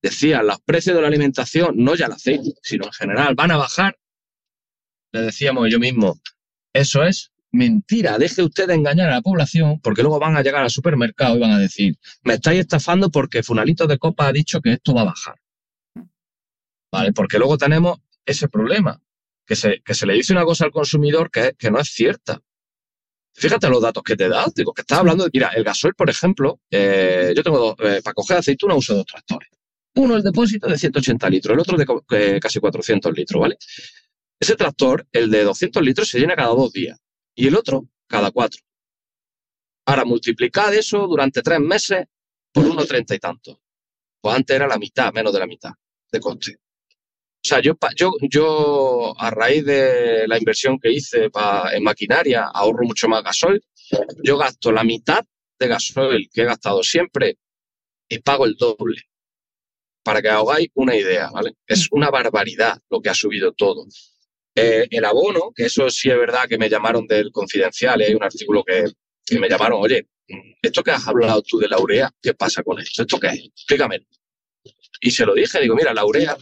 decían los precios de la alimentación, no ya el aceite, sino en general, van a bajar, le decíamos yo mismo, eso es mentira, deje usted de engañar a la población, porque luego van a llegar al supermercado y van a decir, me estáis estafando porque Funalito de Copa ha dicho que esto va a bajar. ¿Vale? Porque luego tenemos ese problema que se, que se le dice una cosa al consumidor que, que no es cierta. Fíjate los datos que te da. Digo, que estás hablando de, mira, el gasoil, por ejemplo, eh, yo tengo, eh, para coger aceituna uso dos tractores. Uno el depósito de 180 litros, el otro de casi 400 litros, ¿vale? Ese tractor, el de 200 litros, se llena cada dos días y el otro cada cuatro. Ahora, multiplicad eso durante tres meses por unos treinta y tantos. Pues antes era la mitad, menos de la mitad de coste. O sea, yo, a raíz de la inversión que hice en maquinaria ahorro mucho más gasoil. Yo gasto la mitad de gasoil que he gastado siempre y pago el doble. Para que hagáis una idea, ¿vale? Es una barbaridad lo que ha subido todo. Eh, el abono, que eso sí es verdad que me llamaron del confidencial, y hay un artículo que, me llamaron, oye, esto que has hablado tú de la urea, ¿qué pasa con esto? ¿Esto qué es? Explícame. Y se lo dije, digo, mira, la urea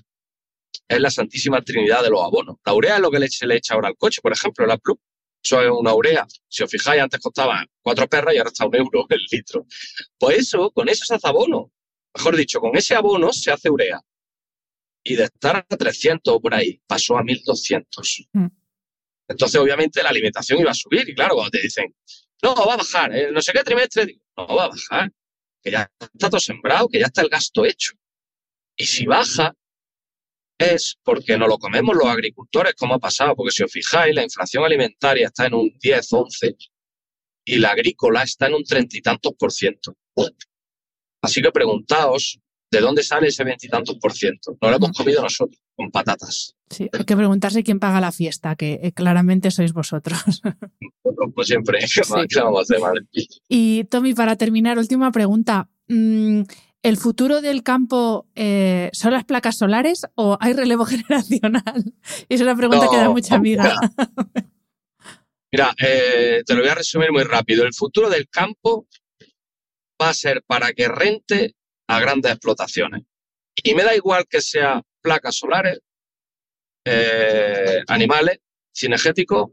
es la santísima trinidad de los abonos. La urea es lo que se le echa ahora al coche, por ejemplo, la Plus. Eso es una urea. Si os fijáis, antes costaba cuatro perras y ahora está un euro el litro. Pues eso, con eso se hace abono. Mejor dicho, con ese abono se hace urea. Y de estar a 300 por ahí, pasó a 1200. Mm. Entonces, obviamente, la alimentación iba a subir. Y claro, cuando te dicen, no, va a bajar, ¿eh? no sé qué trimestre, no va a bajar. Que ya está todo sembrado, que ya está el gasto hecho. Y si baja, es porque no lo comemos los agricultores, como ha pasado, porque si os fijáis, la inflación alimentaria está en un 10, 11 y la agrícola está en un treinta y tantos por ciento. Así que preguntaos, ¿de dónde sale ese veintitantos por ciento? No lo hemos comido nosotros, con patatas. Sí, hay que preguntarse quién paga la fiesta, que eh, claramente sois vosotros. Como siempre, Y Tommy, para terminar, última pregunta. ¿El futuro del campo eh, son las placas solares o hay relevo generacional? Es una pregunta que da mucha amiga. Mira, eh, te lo voy a resumir muy rápido. El futuro del campo va a ser para que rente a grandes explotaciones. Y me da igual que sea placas solares, eh, animales, cinegéticos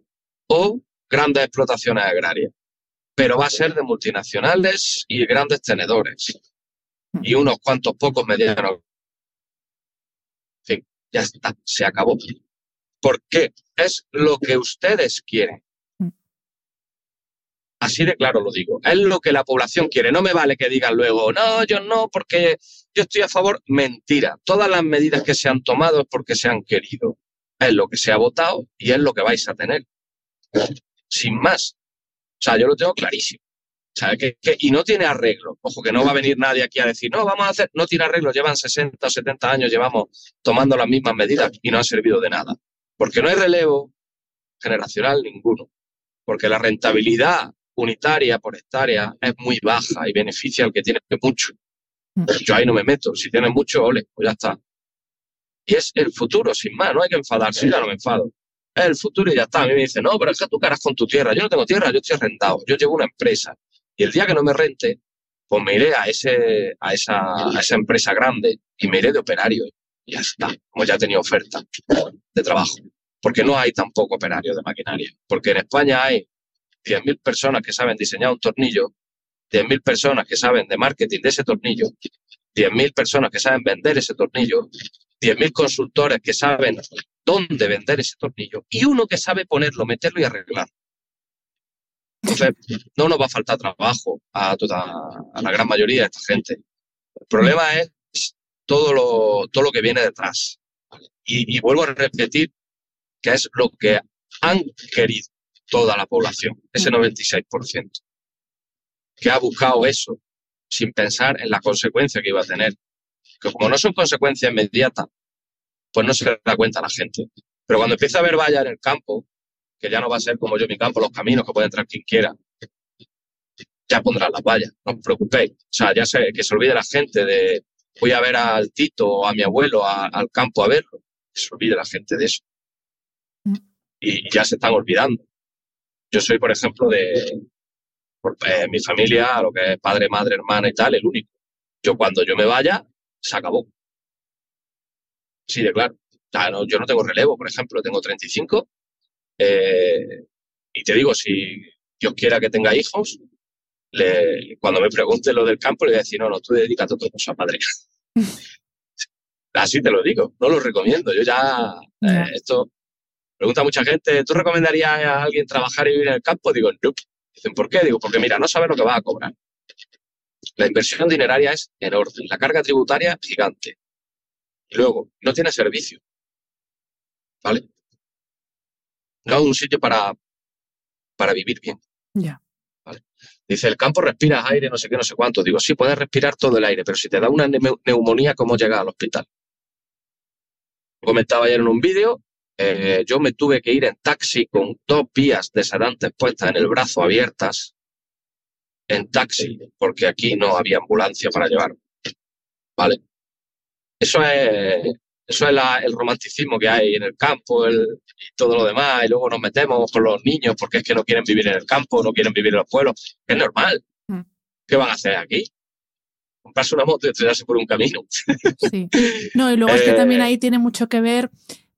o grandes explotaciones agrarias. Pero va a ser de multinacionales y grandes tenedores y unos cuantos pocos medianos. En fin, ya está, se acabó. ¿Por qué? Es lo que ustedes quieren. Así de claro lo digo. Es lo que la población quiere. No me vale que digan luego, no, yo no, porque yo estoy a favor. Mentira. Todas las medidas que se han tomado es porque se han querido. Es lo que se ha votado y es lo que vais a tener. Sin más. O sea, yo lo tengo clarísimo. O sea, que, que- y no tiene arreglo. Ojo, que no va a venir nadie aquí a decir, no, vamos a hacer, no tiene arreglo, llevan 60 o 70 años, llevamos tomando las mismas medidas y no ha servido de nada. Porque no hay relevo generacional ninguno. Porque la rentabilidad unitaria por hectárea es muy baja y beneficia al que tiene mucho. Mm. Yo ahí no me meto. Si tienes mucho, ole, pues ya está. Y es el futuro, sin más, no hay que enfadarse, yo ya no me enfado. Es el futuro y ya está. A mí me dicen, no, pero es que tú caras con tu tierra. Yo no tengo tierra, yo estoy arrendado. Yo llevo una empresa. Y el día que no me rente, pues me iré a, ese, a, esa, a esa empresa grande y me iré de operario. Y ya está, como ya tenía oferta de trabajo. Porque no hay tampoco operarios de maquinaria. Porque en España hay 100.000 personas que saben diseñar un tornillo, 10.000 personas que saben de marketing de ese tornillo, 10.000 personas que saben vender ese tornillo, 10.000 consultores que saben dónde vender ese tornillo y uno que sabe ponerlo, meterlo y arreglarlo. Entonces, no nos va a faltar trabajo a, toda, a la gran mayoría de esta gente. El problema es todo lo, todo lo que viene detrás. Y, y vuelvo a repetir que es lo que han querido toda la población, ese 96%, que ha buscado eso sin pensar en la consecuencia que iba a tener. Que como no son consecuencias inmediatas, pues no se da cuenta la gente. Pero cuando empieza a haber vallas en el campo, que ya no va a ser como yo mi campo, los caminos que puede entrar quien quiera, ya pondrán las vallas, no os preocupéis. O sea, ya sé, que se olvide la gente de voy a ver al Tito o a mi abuelo a- al campo a verlo. Que se olvide la gente de eso. Mm. Y, y ya se están olvidando. Yo soy, por ejemplo, de por, eh, mi familia, lo que es padre, madre, hermana y tal, el único. Yo cuando yo me vaya, se acabó. Sí, de claro. O sea, no- yo no tengo relevo, por ejemplo, tengo 35. Eh, y te digo, si Dios quiera que tenga hijos, le- cuando me pregunte lo del campo, le voy a decir, no, no, tú dedícate a otra cosa, padre. Así te lo digo, no lo recomiendo. Yo ya, eh, esto, pregunta mucha gente, ¿tú recomendarías a alguien trabajar y vivir en el campo? Digo, no. Dicen, ¿por qué? Digo, porque mira, no sabes lo que vas a cobrar. La inversión dineraria es enorme, la carga tributaria gigante. Y luego, no tiene servicio. ¿Vale? Es un sitio para, para vivir bien. Ya. Dice, el campo respiras aire, no sé qué, no sé cuánto. Digo, sí, puedes respirar todo el aire, pero si te da una neu- neumonía, ¿cómo llegas al hospital? Comentaba ayer en un vídeo, eh, yo me tuve que ir en taxi con dos vías de sedantes puestas en el brazo abiertas, en taxi, porque aquí no había ambulancia para llevar. ¿Vale? Eso es, eso es la- el romanticismo que hay en el campo el- y todo lo demás, y luego nos metemos con los niños porque es que no quieren vivir en el campo, no quieren vivir en los pueblos. Es normal. Mm. ¿Qué van a hacer aquí? Comprarse una moto y estrellarse por un camino. Sí. No, y luego es que Eh, también ahí tiene mucho que ver,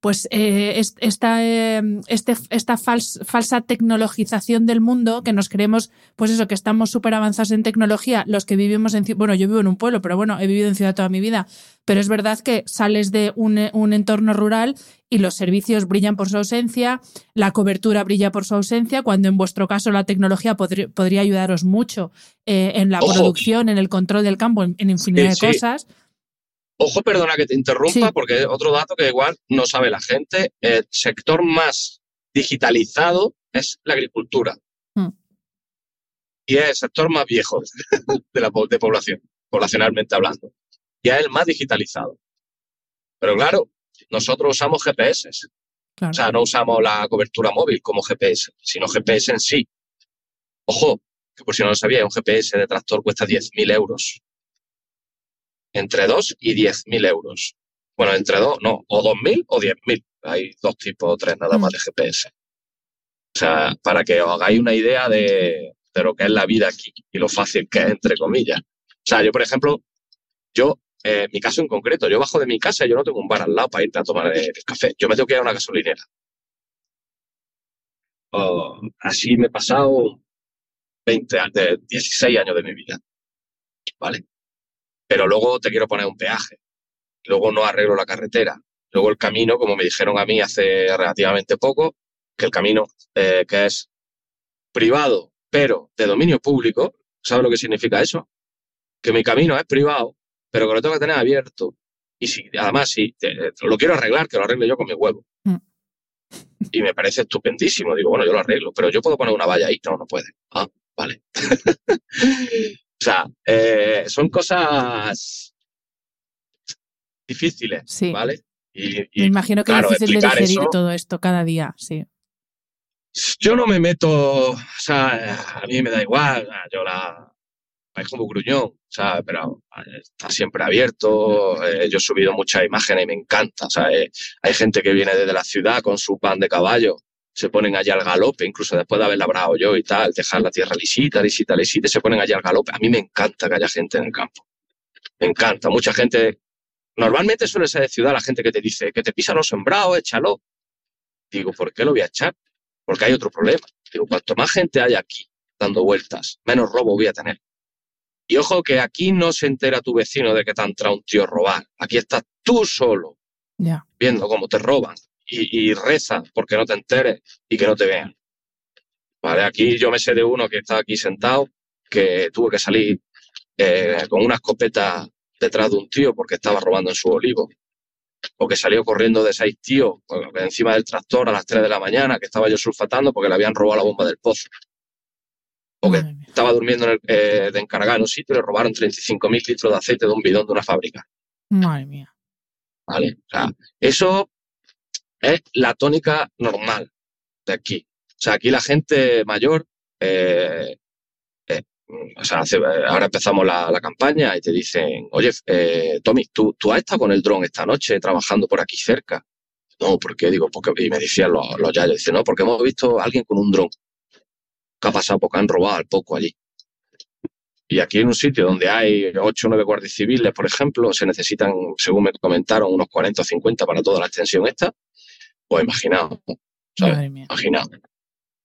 pues, eh, es- esta, eh, este, esta fals- falsa tecnologización del mundo, que nos creemos, pues eso, que estamos súper avanzados en tecnología, los que vivimos en, bueno, yo vivo en un pueblo, pero bueno, he vivido en ciudad toda mi vida, pero es verdad que sales de un, eh, un entorno rural y los servicios brillan por su ausencia, la cobertura brilla por su ausencia, cuando en vuestro caso la tecnología podri- podría ayudaros mucho eh, en la Ojo. producción, en el control del campo, en, en infinidad Sí, de sí. cosas. Ojo, perdona que te interrumpa, Sí. porque otro dato que igual no sabe la gente, el sector más digitalizado es la agricultura. Mm. Y es el sector más viejo de la de población, poblacionalmente hablando. Y es el más digitalizado. Pero claro, nosotros usamos GPS. Claro. O sea, no usamos la cobertura móvil como GPS, sino GPS en sí. Ojo, que por si no lo sabía, un GPS de tractor cuesta 10.000 euros. Entre 2 y 10.000 euros. Bueno, entre 2, no, o 2.000 o 10.000. Hay dos tipos o tres nada más de GPS. O sea, para que os hagáis una idea de, de lo que es la vida aquí y lo fácil que es, entre comillas. O sea, yo, por ejemplo, yo, eh, mi caso en concreto, yo bajo de mi casa y yo no tengo un bar al lado para irte a tomar el, café. Yo me tengo que ir a una gasolinera. Oh, así me he pasado 20, a- de 16 años de mi vida. ¿Vale? Pero luego te quiero poner un peaje. Luego no arreglo la carretera. Luego el camino, como me dijeron a mí hace relativamente poco, que el camino eh, que es privado, pero de dominio público, ¿sabes lo que significa eso? Que mi camino es privado, pero que lo tengo que tener abierto. Y si, además, si te- lo quiero arreglar, que lo arregle yo con mi huevo. Mm. Y me parece estupendísimo. Digo, bueno, yo lo arreglo, pero yo puedo poner una valla ahí. No, no puede. Ah, vale. o sea, eh, son cosas difíciles, Sí. ¿vale? Y, y, Me imagino que claro, es difícil de digerir eso- todo esto cada día, sí. Yo no me meto, o sea, a mí me da igual, yo la... Es como gruñón, o sea, pero está siempre abierto. eh, yo he subido muchas imágenes y me encanta. O sea, eh, hay gente que viene desde la ciudad con su pan de caballo, se ponen allá al galope, incluso después de haber labrado yo y tal, dejar la tierra lisita, lisita, lisita, se ponen allá al galope. A mí me encanta que haya gente en el campo. Me encanta. Mucha gente, normalmente suele ser de ciudad la gente que te dice que te pisa los sembrados, échalo. Digo, ¿por qué lo voy a echar? Porque hay otro problema. Digo, cuanto más gente haya aquí dando vueltas, menos robo voy a tener. Y ojo que aquí no se entera tu vecino de que te ha entrado un tío a robar. Aquí estás tú solo viendo cómo te roban y, y reza porque no te enteres y que no te vean. Vale, aquí yo me sé de uno que está aquí sentado que tuvo que salir eh, con una escopeta detrás de un tío porque estaba robando en su olivo. O que salió corriendo de seis tíos encima del tractor a las 3 de la mañana que estaba yo sulfatando porque le habían robado la bomba del pozo. O que estaba durmiendo en el, eh, de encargado en un sitio y le robaron 35.000 litros de aceite de un bidón de una fábrica. Madre mía. ¿vale? O sea, eso es la tónica normal de aquí. O sea, aquí la gente mayor, eh, eh, o sea, hace- ahora empezamos la, la campaña y te dicen, oye, eh, Tommy, ¿tú, tú has estado con el dron esta noche trabajando por aquí cerca. No, ¿por qué? Digo, porque, y me decían los, los yayos, dicen, no, porque hemos visto a alguien con un dron. ¿Qué ha pasado? Porque han robado al poco allí. Y aquí en un sitio donde hay 8 o 9 guardias civiles, por ejemplo, se necesitan, según me comentaron, unos 40 o 50 para toda la extensión esta. Pues imaginaos, ¿sabes? Madre mía. Imaginaos.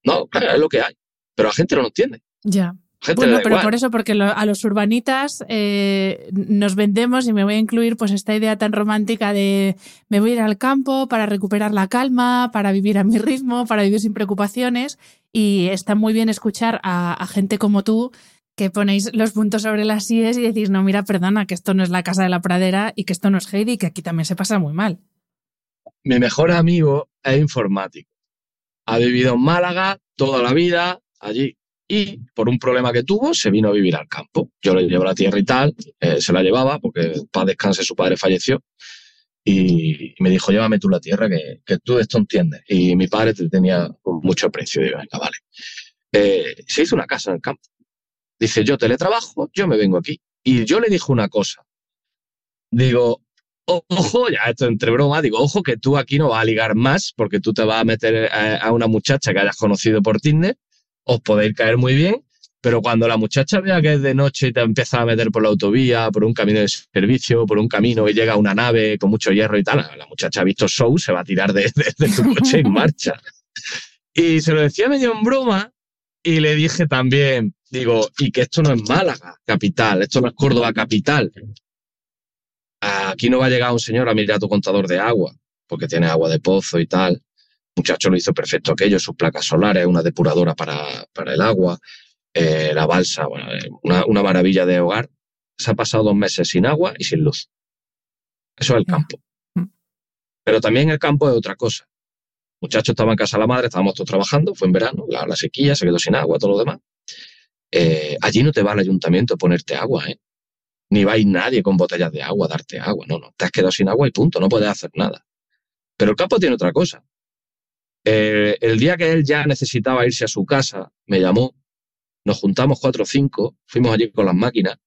No, claro, es lo que hay. Pero la gente no lo entiende. Ya. Gente Bueno, pero igual. por eso, porque lo- a los urbanitas eh, nos vendemos y me voy a incluir pues esta idea tan romántica de me voy a ir al campo para recuperar la calma, para vivir a mi ritmo, para vivir sin preocupaciones y está muy bien escuchar a, a gente como tú que ponéis los puntos sobre las IES y decís, no, mira, perdona, que esto no es la casa de la pradera y que esto no es Heidi y que aquí también se pasa muy mal. Mi mejor amigo es informático. Ha vivido en Málaga toda la vida allí. Y por un problema que tuvo, se vino a vivir al campo. Yo le llevo la tierra y tal, eh, se la llevaba porque para descanse su padre falleció. Y, me dijo, llévame tú la tierra, que, que tú esto entiendes. Y mi padre te tenía mucho aprecio. Digo, venga, vale. Eh, se hizo una casa en el campo. Dice, yo teletrabajo, yo me vengo aquí. Y yo le dije una cosa. Digo, ojo, ya esto entre broma, digo, ojo que tú aquí no vas a ligar más porque tú te vas a meter a, a una muchacha que hayas conocido por Tinder, os podéis caer muy bien, pero cuando la muchacha vea que es de noche y te empieza a meter por la autovía, por un camino de servicio, por un camino y llega una nave con mucho hierro y tal, la, la muchacha ha visto show, se va a tirar de, de- de tu coche en marcha. Y se lo decía medio en broma y le dije también, digo, y que esto no es Málaga capital, esto no es Córdoba capital. Aquí no va a llegar un señor a mirar tu contador de agua, porque tiene agua de pozo y tal. Muchacho lo hizo perfecto aquello, sus placas solares, una depuradora para, para el agua, eh, la balsa, bueno, eh, una, una maravilla de hogar. Se ha pasado dos meses sin agua y sin luz. Eso es el campo. Mm. Pero también el campo es otra cosa. Muchacho estaba en casa de la madre, estábamos todos trabajando, fue en verano, la, la sequía, se quedó sin agua, todo lo demás. Eh, allí no te va al ayuntamiento a ponerte agua, ¿eh? Ni va a ir nadie con botellas de agua a darte agua, no, no. Te has quedado sin agua y punto, no puedes hacer nada. Pero el campo tiene otra cosa. Eh, el día que él ya necesitaba irse a su casa, me llamó, nos juntamos cuatro o cinco, fuimos allí con las máquinas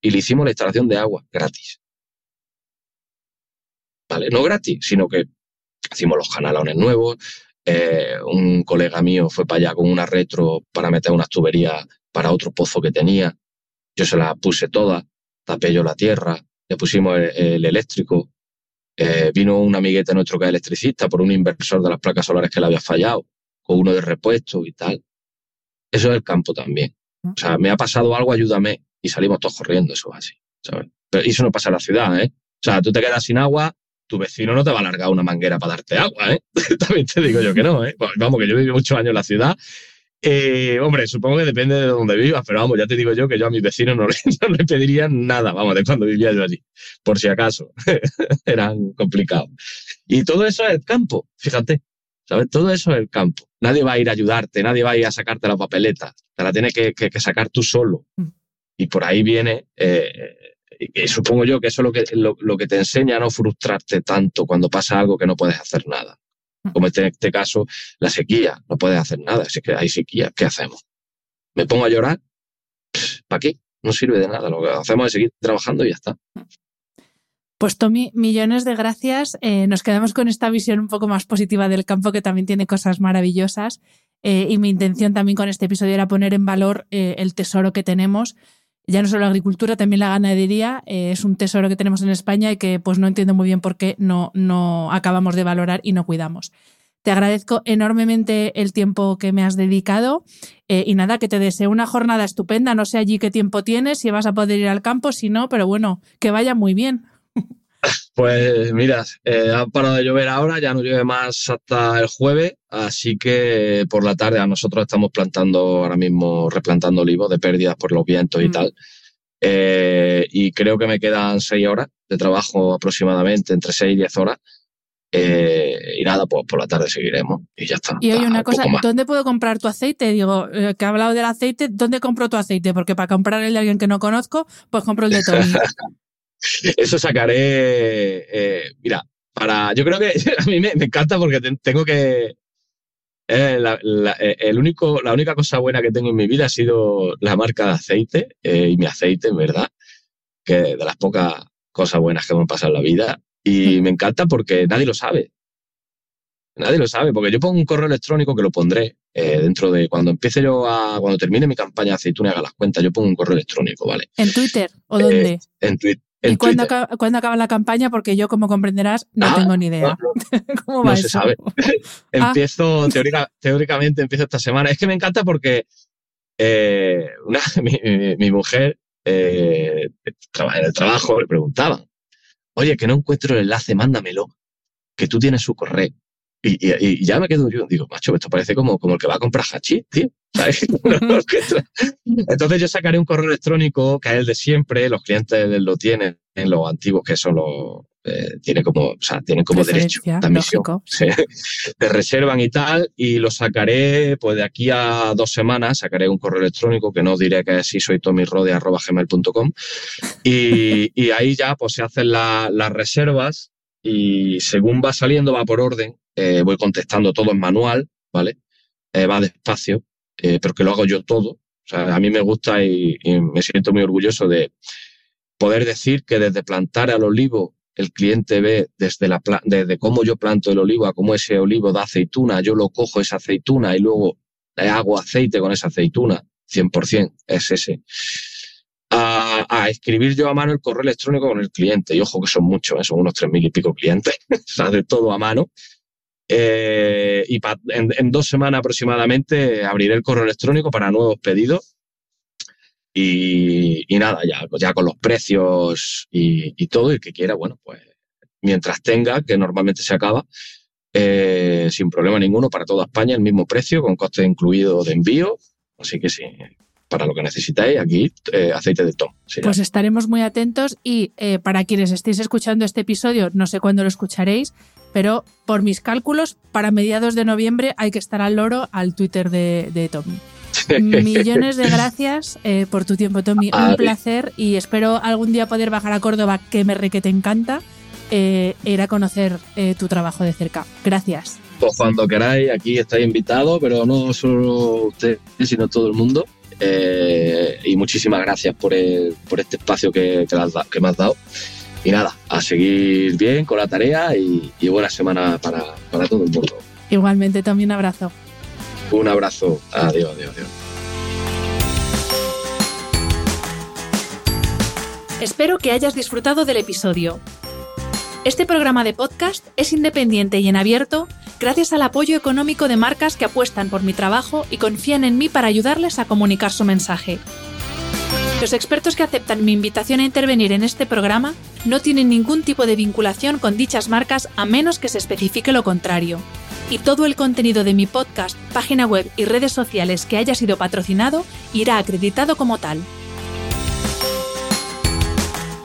y le hicimos la instalación de agua gratis. ¿Vale? No gratis, sino que hicimos los canalones nuevos. eh, un colega mío fue para allá con una retro para meter unas tuberías para otro pozo que tenía. Yo se las puse todas, tapé yo la tierra, le pusimos el, el eléctrico. Eh, vino un amiguete nuestro que es electricista por un inversor de las placas solares que le había fallado, con uno de repuesto y tal. Eso es el campo también. O sea, me ha pasado algo, ayúdame. Y salimos todos corriendo, eso es así. ¿sabes? Pero eso no pasa en la ciudad, ¿eh? O sea, tú te quedas sin agua, tu vecino no te va a largar una manguera para darte agua, ¿eh? También te digo yo que no, ¿eh? Pues, Vamos, que yo viví muchos años en la ciudad. Eh, hombre, supongo que depende de donde vivas, pero vamos, ya te digo yo que yo a mis vecinos no le, no le pediría nada, vamos, de cuando vivía yo allí, por si acaso. Eran complicados. Y todo eso es el campo, fíjate. ¿sabes? Todo eso es el campo. Nadie va a ir a ayudarte, nadie va a ir a sacarte la papeleta, te la tienes que, sacar tú solo. Mm. Y por ahí viene, eh, y supongo yo que eso es lo que, lo, que te enseña a no frustrarte tanto cuando pasa algo que no puedes hacer nada. Como en este caso, la sequía, no puedes hacer nada, así que hay sequía, ¿qué hacemos? ¿Me pongo a llorar? ¿Para qué? No sirve de nada, lo que hacemos es seguir trabajando y ya está. Pues Tommy, millones de gracias. Eh, nos quedamos con esta visión un poco más positiva del campo que también tiene cosas maravillosas. Eh, y mi intención también con este episodio era poner en valor eh, el tesoro que tenemos. Ya no solo la agricultura, también la ganadería. es un tesoro que tenemos en España y que pues no entiendo muy bien por qué no, no acabamos de valorar y no cuidamos. Te agradezco enormemente el tiempo que me has dedicado y nada, que te deseo una jornada estupenda. No sé allí qué tiempo tienes, si vas a poder ir al campo, si no, pero bueno, que vaya muy bien. Pues mira, eh, ha parado de llover ahora, ya no llueve más hasta el jueves, así que por la tarde a nosotros estamos plantando ahora mismo, replantando olivos de pérdidas por los vientos y mm. tal. Eh, y creo que me quedan seis horas de trabajo aproximadamente, entre seis y diez horas. Eh, y nada, pues por la tarde seguiremos y ya está. Y oye, una cosa, ¿dónde puedo comprar tu aceite? Digo, que ha hablado del aceite, ¿dónde compro tu aceite? Porque para comprar el de alguien que no conozco, pues compro el de Tony. Eso sacaré, eh, mira, para, yo creo que a mí me, encanta porque tengo que, eh, la, eh, el único, la única cosa buena que tengo en mi vida ha sido la marca de aceite y mi aceite, en verdad, que de las pocas cosas buenas que me han pasado en la vida. Y mm. me encanta porque nadie lo sabe. Nadie lo sabe, porque yo pongo un correo electrónico que lo pondré dentro de cuando empiece yo a, cuando termine mi campaña de aceituna y haga las cuentas, yo pongo un correo electrónico, ¿vale? ¿En Twitter o dónde? en, ¿Y cuándo acaba, la campaña? Porque yo, como comprenderás, no ah, tengo ni idea. ¿Cómo va no se sabe. Ah. empiezo, teóricamente, empiezo esta semana. Es que me encanta porque eh, mi, mujer eh, en el trabajo le preguntaban, oye, que no encuentro el enlace, mándamelo, que tú tienes su correo. Y, ya me quedo yo, digo, macho, esto parece como, como el que va a comprar hachís, tío. Entonces yo sacaré un correo electrónico que es el de siempre, los clientes lo tienen, en los antiguos que son los, eh, tiene como, o sea, tienen como derecho de admisión. Te reservan y tal, y lo sacaré, pues de aquí a dos semanas, sacaré un correo electrónico que no diré que es si soy tommyrode.gmail.com y, y ahí ya pues se hacen las reservas y según va saliendo va por orden eh, voy contestando todo en manual, ¿vale? Eh, va despacio, eh, pero que lo hago yo todo. O sea, a mí me gusta y, me siento muy orgulloso de poder decir que desde plantar al olivo el cliente ve desde, la, desde cómo yo planto el olivo a cómo ese olivo da aceituna, yo lo cojo esa aceituna y luego hago aceite con esa aceituna, 100% es ese. A, escribir yo a mano el correo electrónico con el cliente. Y ojo que son muchos, son unos tres mil y pico clientes, o sea, todo a mano. Eh, y en, dos semanas aproximadamente abriré el correo electrónico para nuevos pedidos. Y, nada, ya, ya con los precios y, todo, el que quiera, bueno, pues mientras tenga, que normalmente se acaba, eh, sin problema ninguno para toda España, el mismo precio, con coste incluido de envío. Así que sí, para lo que necesitáis, aquí eh, aceite de tom. Pues estaremos muy atentos y para quienes estéis escuchando este episodio, no sé cuándo lo escucharéis, pero por mis cálculos, para mediados de noviembre hay que estar al loro al Twitter de, Tommy. Millones de gracias eh, por tu tiempo, Tommy. Un placer y espero algún día poder bajar a Córdoba, que me re que te encanta, eh, e ir a conocer eh, tu trabajo de cerca. Gracias. Pues cuando queráis, aquí estáis invitados, pero no solo usted, sino todo el mundo. y muchísimas gracias por, por este espacio que, que me has dado y nada, a seguir bien con la tarea y, buena semana para, todo el mundo. Igualmente, también un abrazo. Un abrazo. Adiós, adiós, adiós. Espero que hayas disfrutado del episodio. Este programa de podcast es independiente y en abierto gracias al apoyo económico de marcas que apuestan por mi trabajo y confían en mí para ayudarles a comunicar su mensaje. Los expertos que aceptan mi invitación a intervenir en este programa no tienen ningún tipo de vinculación con dichas marcas a menos que se especifique lo contrario. Y todo el contenido de mi podcast, página web y redes sociales que haya sido patrocinado irá acreditado como tal.